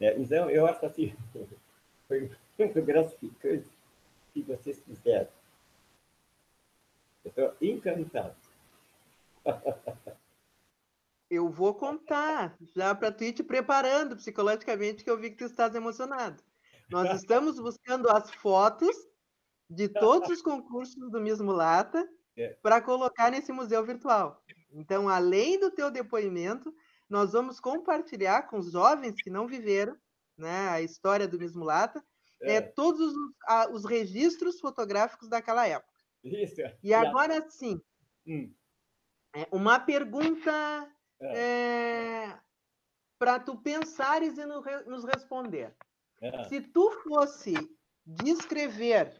É, então, eu acho assim, foi muito gratificante que vocês fizeram. Eu estou encantado. Eu vou contar, já para tu ir te preparando psicologicamente, que eu vi que tu estás emocionado. Nós estamos buscando as fotos de todos os concursos do Miss Mulata é. para colocar nesse museu virtual. Então, além do teu depoimento, nós vamos compartilhar com os jovens que não viveram né, a história do Miss Mulata, é. é todos os, a, os, registros fotográficos daquela época. Isso. E agora sim, hum. é uma pergunta é. é para tu pensares e nos responder. É. Se tu fosse descrever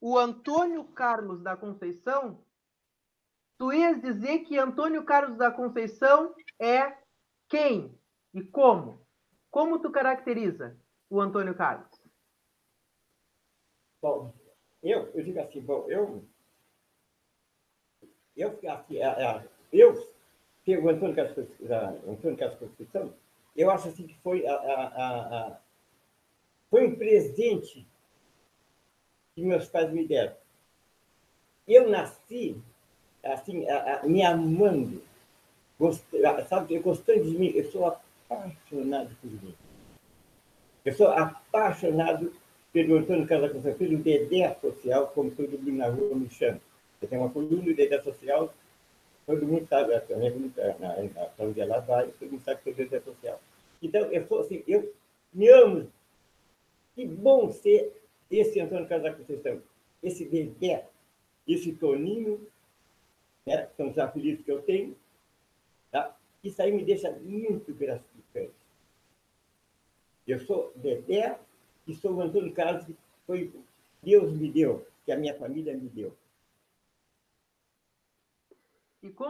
o Antônio Carlos da Conceição, tu ias dizer que Antônio Carlos da Conceição é quem e como? Como tu caracteriza o Antônio Carlos? Bom, eu, eu digo assim, bom, eu, eu, assim, eu que o Antônio Carlos, Carlos Constituição, eu acho assim que foi, a, a, a, foi um presente que meus pais me deram. Eu nasci assim, me amando, gost, sabe, gostando de mim, eu sou apaixonado por mim. Eu sou apaixonado pelo Antônio Carlos Constituição, pelo Dedé Social, como todo mundo na rua me chama. Eu tenho uma coluna de Dedé Social todo mundo sabe, a para onde ela vai, todo mundo sabe eu sou social. Então, eu sou assim, eu me amo. Que bom ser esse Antônio Carlos da Conceição, esse Dedé, esse Toninho, né, são os apelidos que eu tenho. Tá? Isso aí me deixa muito gratificante. Eu sou Dedé e sou o Antônio Carlos que foi Deus me deu, que a minha família me deu.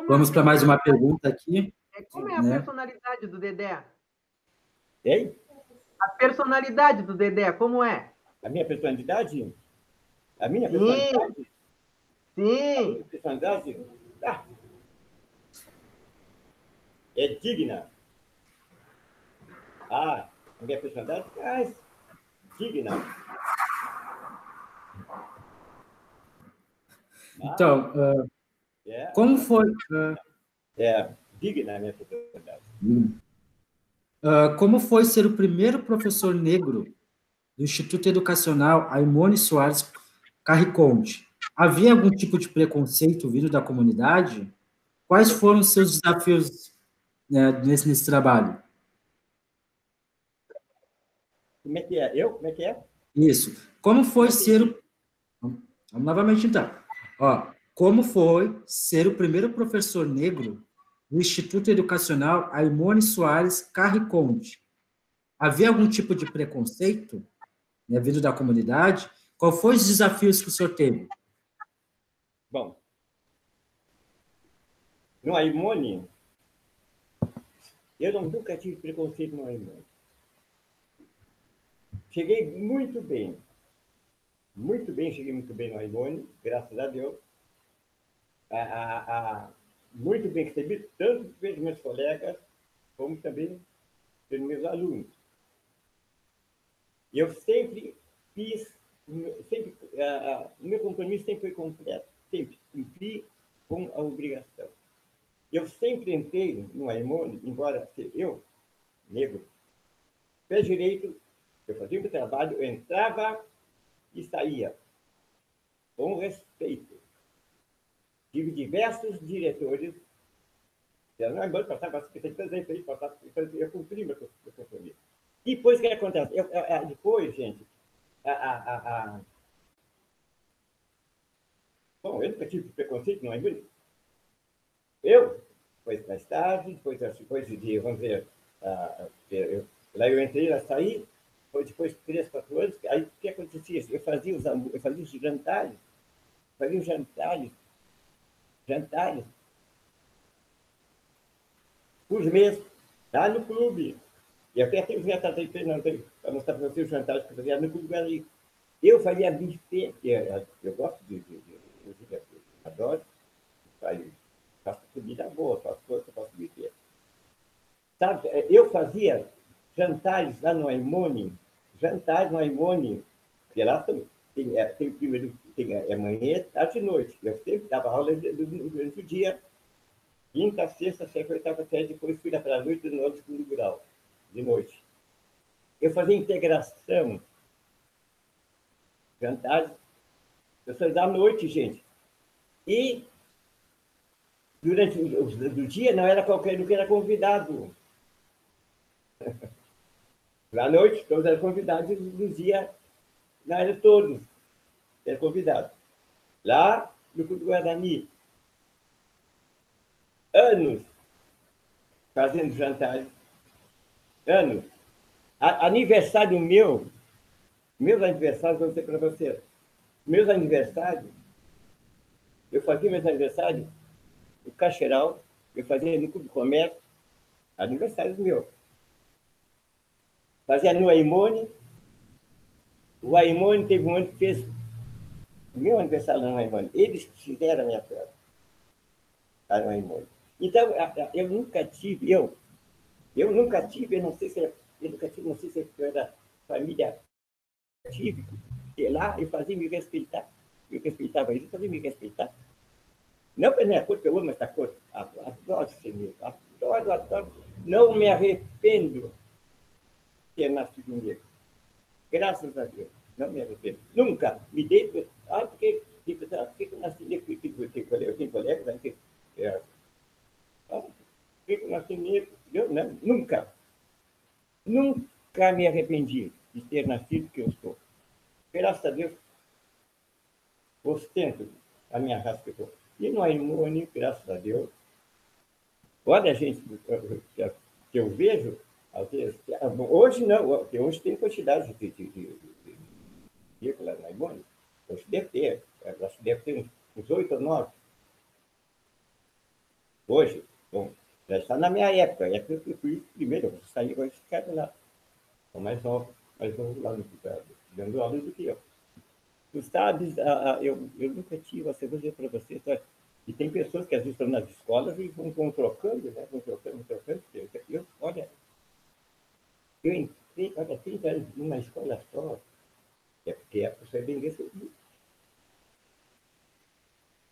Vamos para mais uma pergunta aqui. É, como é a né? personalidade do Dedé? Ei? A personalidade do Dedé, como é? A minha personalidade? A minha personalidade? Sim. A minha personalidade? Ah. É digna. Ah, a minha personalidade é digna. Então, uh, é, Como foi? Uh, é digna a minha propriedade. Uh, como foi ser o primeiro professor negro do Instituto Educacional Aimone Soares Carriconde? Havia algum tipo de preconceito vindo da comunidade? Quais foram os seus desafios né, nesse, nesse trabalho? Como é que é? Eu? Como é que é? Isso. Como foi ser o... Vamos novamente, então. Ó, como foi ser o primeiro professor negro do Instituto Educacional Aimone Soares Carriconde. Havia algum tipo de preconceito né, vindo da comunidade? Qual foi os desafios que o senhor teve? Bom, no Aimone, eu nunca tive preconceito no Aimone. Cheguei muito bem. Muito bem, cheguei muito bem no Aimone, graças a Deus a, a, muito bem recebido, tanto pelos meus colegas, como também pelos meus alunos. Eu sempre fiz, sempre, o meu compromisso sempre foi completo, sempre cumpri com a obrigação. Eu sempre entrei no Aimone, embora eu, negro, pé direito, eu fazia o meu trabalho, eu entrava e saía com respeito. Tive diversos diretores não é bom passar, mas tem que fazer isso aí, eu cumpri meu. Depois, o que acontece? Eu, eu, depois, gente, a, a, a, Bom, eu nunca tive preconceito, não é bonito. Eu, depois mais tarde, depois, depois de, vamos dizer, uh, eu, lá eu entrei, lá saí, depois, depois de três, quatro anos, aí o que acontecia? Eu fazia os, eu fazia os jantares, fazia os jantares, jantares, por mês, lá no clube. E até tem os jantares aí, para mostrar para vocês os jantares que eu fazia no clube Guarani. Eu fazia buffet, eu, eu gosto de, de adoro, faço comida boa, faço coisa, faço buffet. Sabe, eu fazia jantares lá no Aimone, jantares no Aimone, porque lá tem, tem, é, tem primeiro, é manhã, tarde e noite. Eu sempre dava aula durante o dia, quinta, sexta, sexta, oitava série, depois fui para a noite no segundo grau, de noite. Eu fazia integração, jantares, pessoas da noite, gente. E durante o, o dia não era qualquer um que era convidado. À noite, todos eram convidados, no dia não eram todos, eram convidados. Lá no Clube Guarani, anos fazendo jantares, anos. A, aniversário meu, meus aniversários, vou dizer para você, meus aniversários, eu fazia meus aniversários no Cacheral, eu fazia no Clube Comércio, aniversários meus. Fazia no Aimone, o Aimone teve um ano que fez meu aniversário no Aimone. Eles fizeram a minha festa. No Aimone. Então, eu nunca tive, eu, eu nunca tive, eu não sei se, eu nunca tive, não sei se eu era família tive, e lá eu fazia me respeitar, eu respeitava eles, fazia me respeitar. Não pela minha cor, que eu amo essa cor, adoro ser negro, adoro, adoro, não me arrependo de ter nascido negro. Graças a Deus, não me arrependo. Nunca me dei, ah, porque, tipo, ah, por que eu nasci negro? Eu tenho colegas que é, fico nascimento, eu não, nunca, nunca me arrependi de ter nascido que eu sou. Graças a Deus, ostento a minha raça que eu sou. E não é imune, graças a Deus. Olha, gente, que eu vejo, às vezes, hoje não, hoje tem quantidade de, de, de, de, de lá na imune. Hoje deve ter, acho que deve ter uns oito ou nove. Hoje, bom, já está na minha época, é que eu fui primeiro, eu saí com esse cara lá. São mais novo, mais novo lá no dando aula do que eu. Tu sabes, eu, eu nunca tive, você vou dizer para você, sabe? e tem pessoas que às vezes estão nas escolas e vão, vão trocando, né? vão trocando, vão trocando. Eu, olha, eu entrei, olha, 30 anos numa escola só, é porque a pessoa é bem.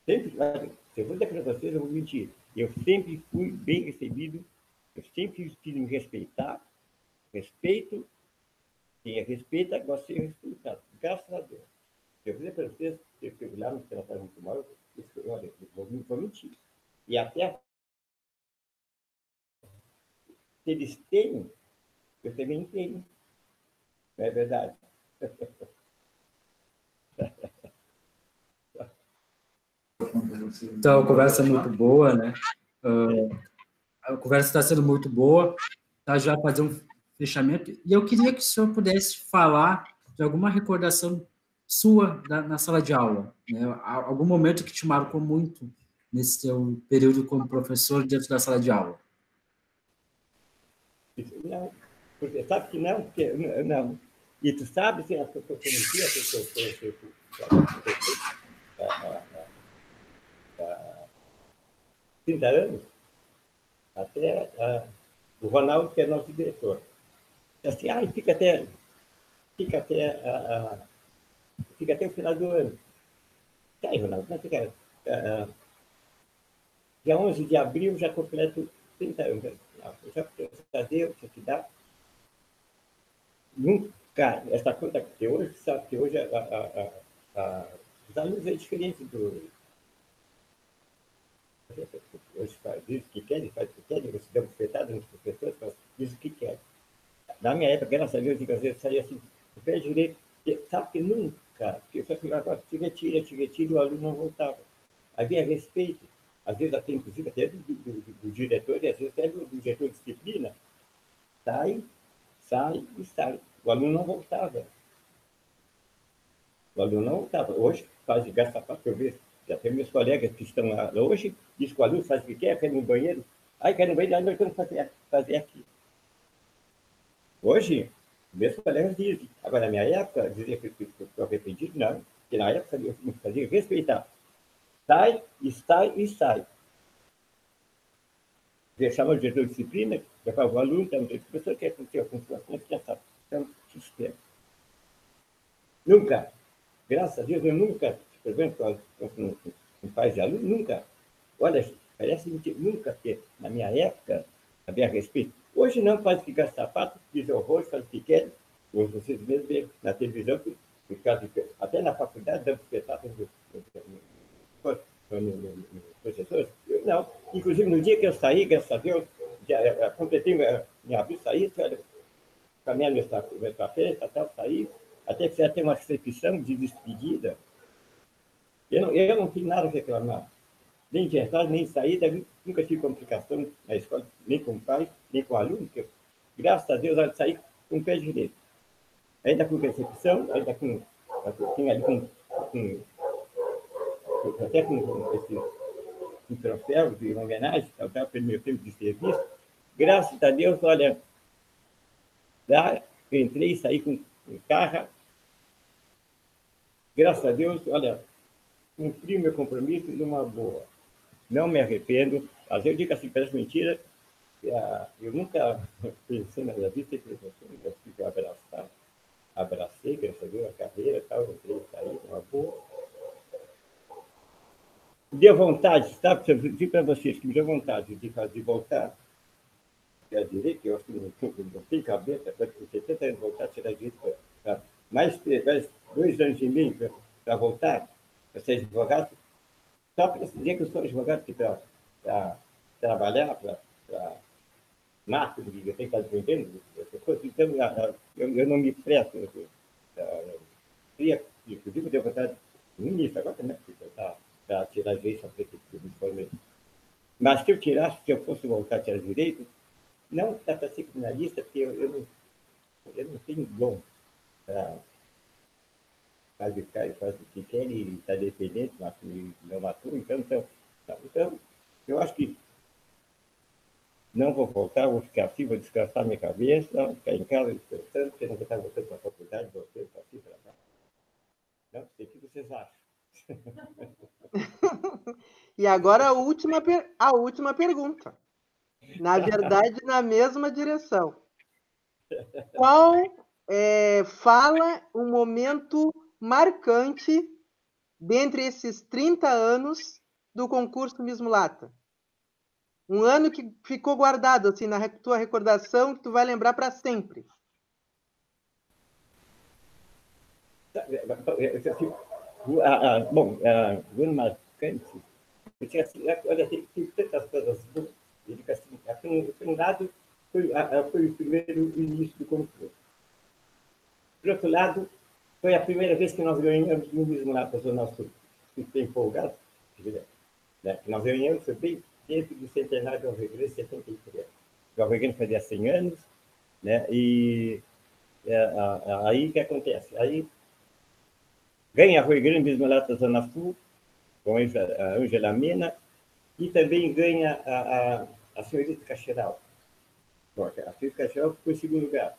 Sempre, olha, se eu dizer para vocês, eu vou mentir. Eu sempre fui bem recebido, eu sempre quis me respeitar, respeito, quem é respeita, gosta de ser respeitado. Graças a Deus. Eu vou dizer para vocês, eu fui lá no Secretário muito mal, eu, olha, eu vou, vou mentir. E até se eles têm, eu também tenho. Não é verdade? Então, a conversa é muito boa, né? Uh, a conversa está sendo muito boa. Tá já fazer um fechamento. E eu queria que o senhor pudesse falar de alguma recordação sua da, na sala de aula, né? Algum momento que te marcou muito nesse seu período como professor dentro da sala de aula. Não, porque sabe que não, porque não. E tu sabe se a fotografia, a 30 anos, até a, o Ronaldo, que é nosso diretor. assim, ah, fica até, fica até, uh, fica até o final do ano. Tá aí, Ronaldo, não fica. Uh, dia 11 de abril já completo 30 anos. Eu já, já deu, já te dá. Nunca, essa conta que hoje, sabe que hoje a, a, a, os alunos é diferente do. Hoje faz, diz o que querem, faz o que querem, você dá bufetada nos professores, diz o que querem. Na minha época, graças a Deus, às vezes saía assim, o pé direito, sabe que nunca, porque só que agora te retira, te retira, o aluno não voltava. Havia respeito, às vezes até inclusive até do, do, do, do diretor, e às vezes até do, diretor de disciplina, sai, sai e sai. O aluno não voltava. O aluno não voltava. Hoje, faz de gasta para eu ver. Tem meus colegas que estão lá hoje, diz que o aluno faz o que quer, quer ir no banheiro. Aí quer no banheiro, nós vamos fazer, fazer aqui. Hoje, meus colegas dizem. Agora, na minha época, dizia que eu arrependido, não. Porque na época eu fazia respeitar. Sai, sai, e sai. Deixava o diretor de disciplina, levava o aluno, então, o professor quer ter com sua confiança. Então, sistema. Nunca, graças a Deus, eu nunca, exemplo, com, com pais de aluno, nunca. Olha, parece que nunca, porque na minha época havia respeito. Hoje não faz ficar sapato, diz horror, faz o que quer. Hoje vocês mesmos veem na televisão, que, até na faculdade, dando espetáculos professores. Eu não. Inclusive, no dia que eu saí, graças a Deus, já, completei minha vida, saí, caminhar meu café, tal, saí, até que ter uma recepção de despedida. Eu não, eu não tenho nada a reclamar nem de entrada, nem de saída, nunca tive complicação na escola, nem com o pai, nem com o aluno, porque, graças a Deus, eu saí com o pé direito. Ainda com recepção, ainda com, com, ali com, com até com esse um troféu de homenagem, pelo meu tempo de serviço. Graças a Deus, olha, lá eu entrei e saí com um carro. Graças a Deus, olha, cumpri meu compromisso numa boa não me arrependo. Às vezes eu digo assim, parece mentira, eu nunca pensei na minha vida, eu fico abraçado, abracei, graças a Deus, a carreira, tal, entrei, saí, uma boa. Deu vontade? Eu digo para vocês que me deu vontade de, de voltar à direita, eu acho que não, não tem cabeça, para você tenta voltar tirar direito, mais, mais dois anos e meio para voltar, para ser advogado, só para dizer que eu sou advogado que para trabalhar, para marketing, eu tenho que estar defendendo então eu, eu não me presto. Eu queria, inclusive, eu vontade de ministro, agora também, para tirar direito, para que eu me formei. Mas se eu tirasse, se eu fosse voltar a tirar direito, não para ser criminalista, porque eu, eu, não, eu não tenho dom para faz o faz o que quer e está dependente, mas não matou, então, então, então, eu acho que não vou voltar, vou ficar assim, vou descansar minha cabeça, ficar em casa descansando, porque não vou estar voltando para a faculdade, voltando para aqui, para lá. Não, o que vocês acham? e agora a última, a última pergunta. Na verdade, na mesma direção. Qual é, fala um momento marcante dentre esses 30 anos do concurso Miss Mulata? Um ano que ficou guardado assim na tua recordação que tu vai lembrar para sempre. Bom, o ano marcante, assim, olha, tem, tantas coisas boas. Assim, por um lado, foi, foi o primeiro início do concurso. Por outro lado, foi a primeira vez que nós ganhamos um mesmo lá, para o nosso fiquei empolgado. Né? Nós ganhamos, foi bem dentro do centenário do Alvegrande, 73. O Alvegrande fazia 100 anos, né? e é, aí o que acontece? Aí ganha a Rui Grande da Zona Sul, com a Angela Mena, e também ganha a, a, a senhorita Cacheral. A senhorita Cacheral ficou em segundo lugar.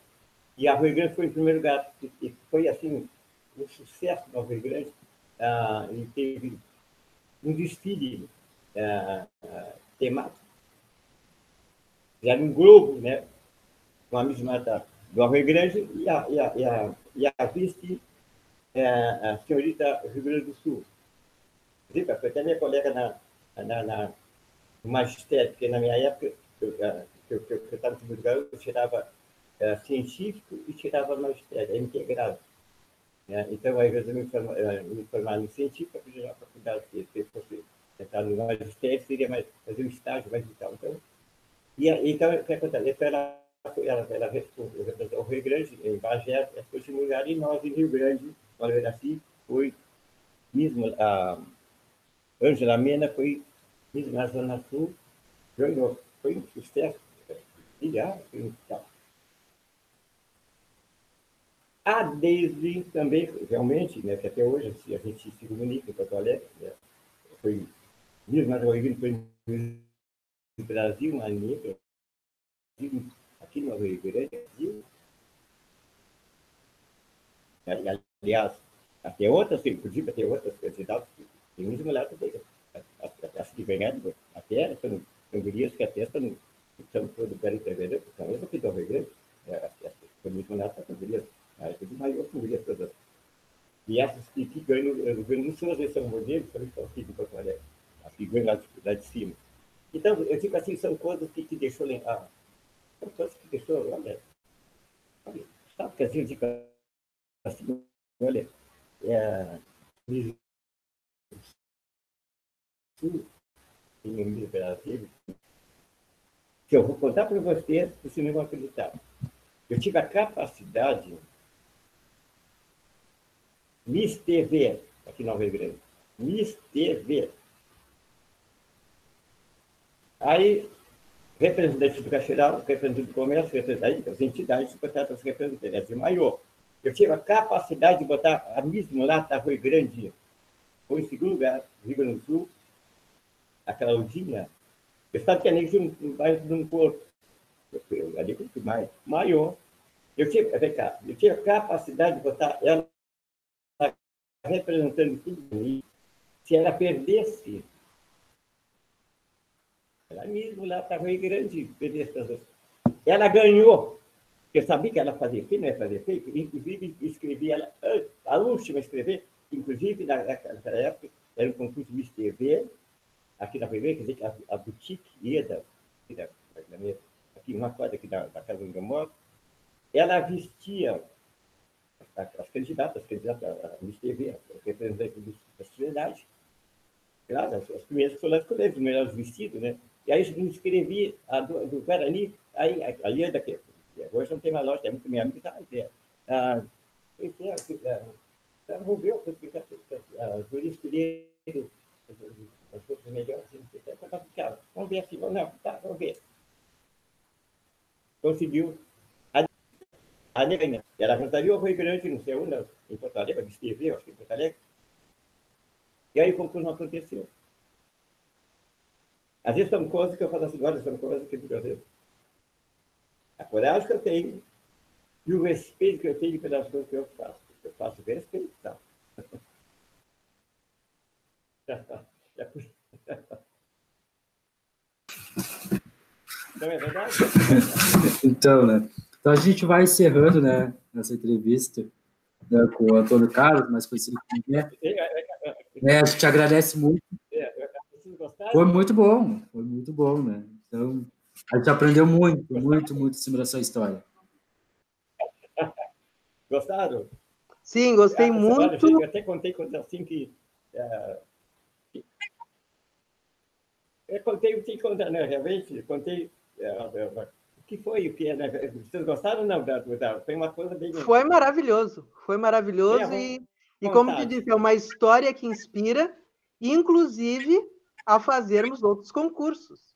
E a Rio Grande foi em primeiro lugar. E foi, assim, um sucesso no Rio Grande. Ah, e teve um desfile ah, ah, temático. Já um globo, né? Com a mesma do Rio Grande e a, e a, e a, e a vice é, a senhorita Rio Grande do Sul. Zica, foi até minha colega na, na, na, no magistério, porque na minha época, eu, eu, eu, eu estava no eu tirava é, científico e tirava magistério, é integrado. Né? Então, aí, eu me é, me formar no científico, para pedir a faculdade, se fosse entrar no magistério, seria mais, fazer um estágio mais vital. Então, e, então o que acontece? Ela, ela, ela representou o Rio Grande, em Bagé, foi lugar, e nós, em Rio Grande, quando eu nasci, foi mesmo a Ângela Mena foi mesmo na Zona Sul, ganhou, foi um sucesso, milhar, foi um tal. Há desde também, realmente, né, que até hoje assim, a gente se comunica em Porto Alegre, né, foi mesmo Rio foi no Brasil, uma negra, aqui no Rio Grande, Brasil, aliás, até outras, inclusive até outras candidatas, tem muitas mulheres também, as que ganharam, até são, são gurias que até estão todo gari TV, são mesmo aqui do Rio Grande, são mulheres que são gurias, tudo maior são gurias todas. E essas que, que ganham no Rio Grande do Sul, às vezes são modelos, também são aqui de Porto Alegre, as que ganham lá, lá de cima. Então, eu digo assim, são coisas que te deixou lembrar, são coisas que deixou, olha, sabe que assim, eu digo assim, olha, é, em Brasil, que eu vou contar para vocês, vocês não vão acreditar. Eu tive a capacidade, Miss TV, aqui na Rio Grande, Miss TV. Aí, representante do Cacheral, representante do comércio, representante das entidades, representantes de maior. Eu tive a capacidade de botar a mesma lá, tá Rio Grande, foi em segundo lugar, Rio Grande do Sul, a Claudinha, eu estava querendo um bairro de um corpo, eu, ali mais, maior. Eu tinha, vem cá, eu tinha capacidade de botar ela representando tudo Se ela perdesse, ela mesmo lá estava Rio Grande, perdesse Ela ganhou eu sabia que ela fazia feio, não ia fazer feio, inclusive escrevi ela, a última a escrever, inclusive naquela época, era um concurso de TV, aqui na TV, quer dizer a, a boutique ia da, da, da minha, aqui uma quadra aqui da, da casa onde eu moro, ela vestia as candidatas, as candidatas a Miss TV, as representantes da sociedade, claro, as, as primeiras que foram lá escolher os melhores vestidos, né? E aí eu me inscrevi a do, do Guarani, aí, ali é daqui, Hoje não tem mais loja, tem muito minha amiga que está ah, Vamos ver, as gurias escolheram as coisas melhores. Vamos ver assim, não, tá, vamos ver. Conseguiu. A, a nega, ela cantaria o Rio Grande, não sei onde, em Porto Alegre, escreveu, acho que em Porto Alegre. E aí o concurso não aconteceu. Às vezes são coisas que eu falo assim, olha, são coisas que eu digo, a coragem que eu tenho e o respeito que eu tenho pelas coisas que eu faço. Eu faço respeito, tá? Então, é verdade? então, né? Então, a gente vai encerrando, né, essa entrevista né, com o Antônio Carlos, mais conhecido como Guilherme. É, a gente agradece muito. Foi muito bom, foi muito bom, né? Então, a gente aprendeu muito, muito, muito em cima dessa história. Gostaram? Sim, gostei ah, muito. Eu até contei coisas assim que. Uh, eu contei o que conta, né? Realmente, contei. Uh, o que foi? O que, né? Vocês gostaram não? Da, da, foi uma coisa bem. Foi maravilhoso. Foi maravilhoso. É, e, e, como te disse, é uma história que inspira, inclusive, a fazermos outros concursos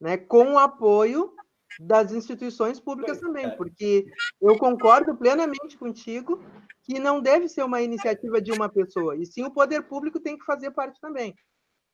né, com o apoio das instituições públicas também, porque eu concordo plenamente contigo que não deve ser uma iniciativa de uma pessoa, e sim o poder público tem que fazer parte também.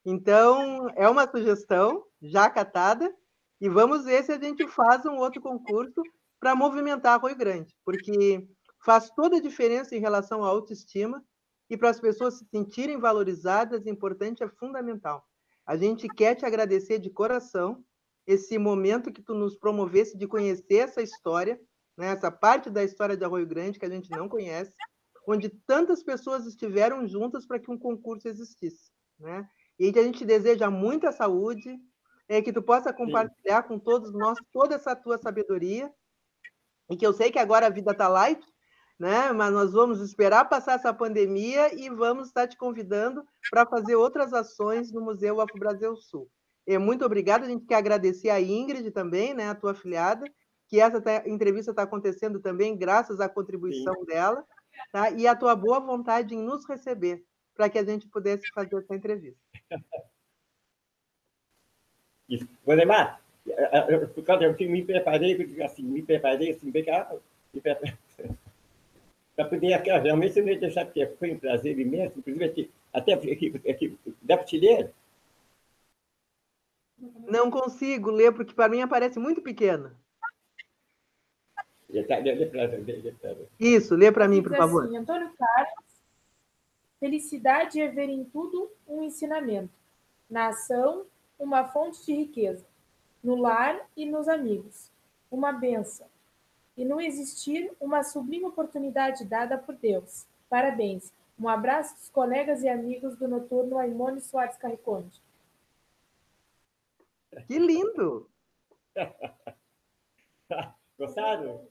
Então, é uma sugestão já acatada, e vamos ver se a gente faz um outro concurso para movimentar Rio Grande, porque faz toda a diferença em relação à autoestima, e para as pessoas se sentirem valorizadas, importante, é fundamental. A gente quer te agradecer de coração esse momento que tu nos promovesse de conhecer essa história né? essa parte da história de Arroio Grande que a gente não conhece, onde tantas pessoas estiveram juntas para que um concurso existisse. Né? E a gente deseja muita saúde, é, que tu possa compartilhar Sim. com todos nós toda essa tua sabedoria, e que eu sei que agora a vida está light, né? Mas nós vamos esperar passar essa pandemia e vamos estar te convidando para fazer outras ações no Museu Afro Brasil Sul. É, muito obrigada. A gente quer agradecer a Ingrid também, né, a tua afiliada, que essa entrevista está acontecendo também graças à contribuição Sim. dela, tá? E a tua boa vontade em nos receber para que a gente pudesse fazer essa entrevista. Isso. Valdemar, por causa eu me preparei, assim, me preparei, assim, bem me preparei para poder aqui, realmente eu ia deixar porque foi um prazer imenso, inclusive aqui, até aqui, aqui dá para te ler? Não consigo ler, porque para mim aparece muito pequeno. Isso, lê para mim, por favor. Assim, Antônio Carlos, felicidade é ver em tudo um ensinamento, na ação, uma fonte de riqueza, no lar e nos amigos, uma benção, e no existir uma sublime oportunidade dada por Deus. Parabéns. Um abraço dos colegas e amigos do Noturno Aimone Soares Carriconde. Que lindo! Gostaram?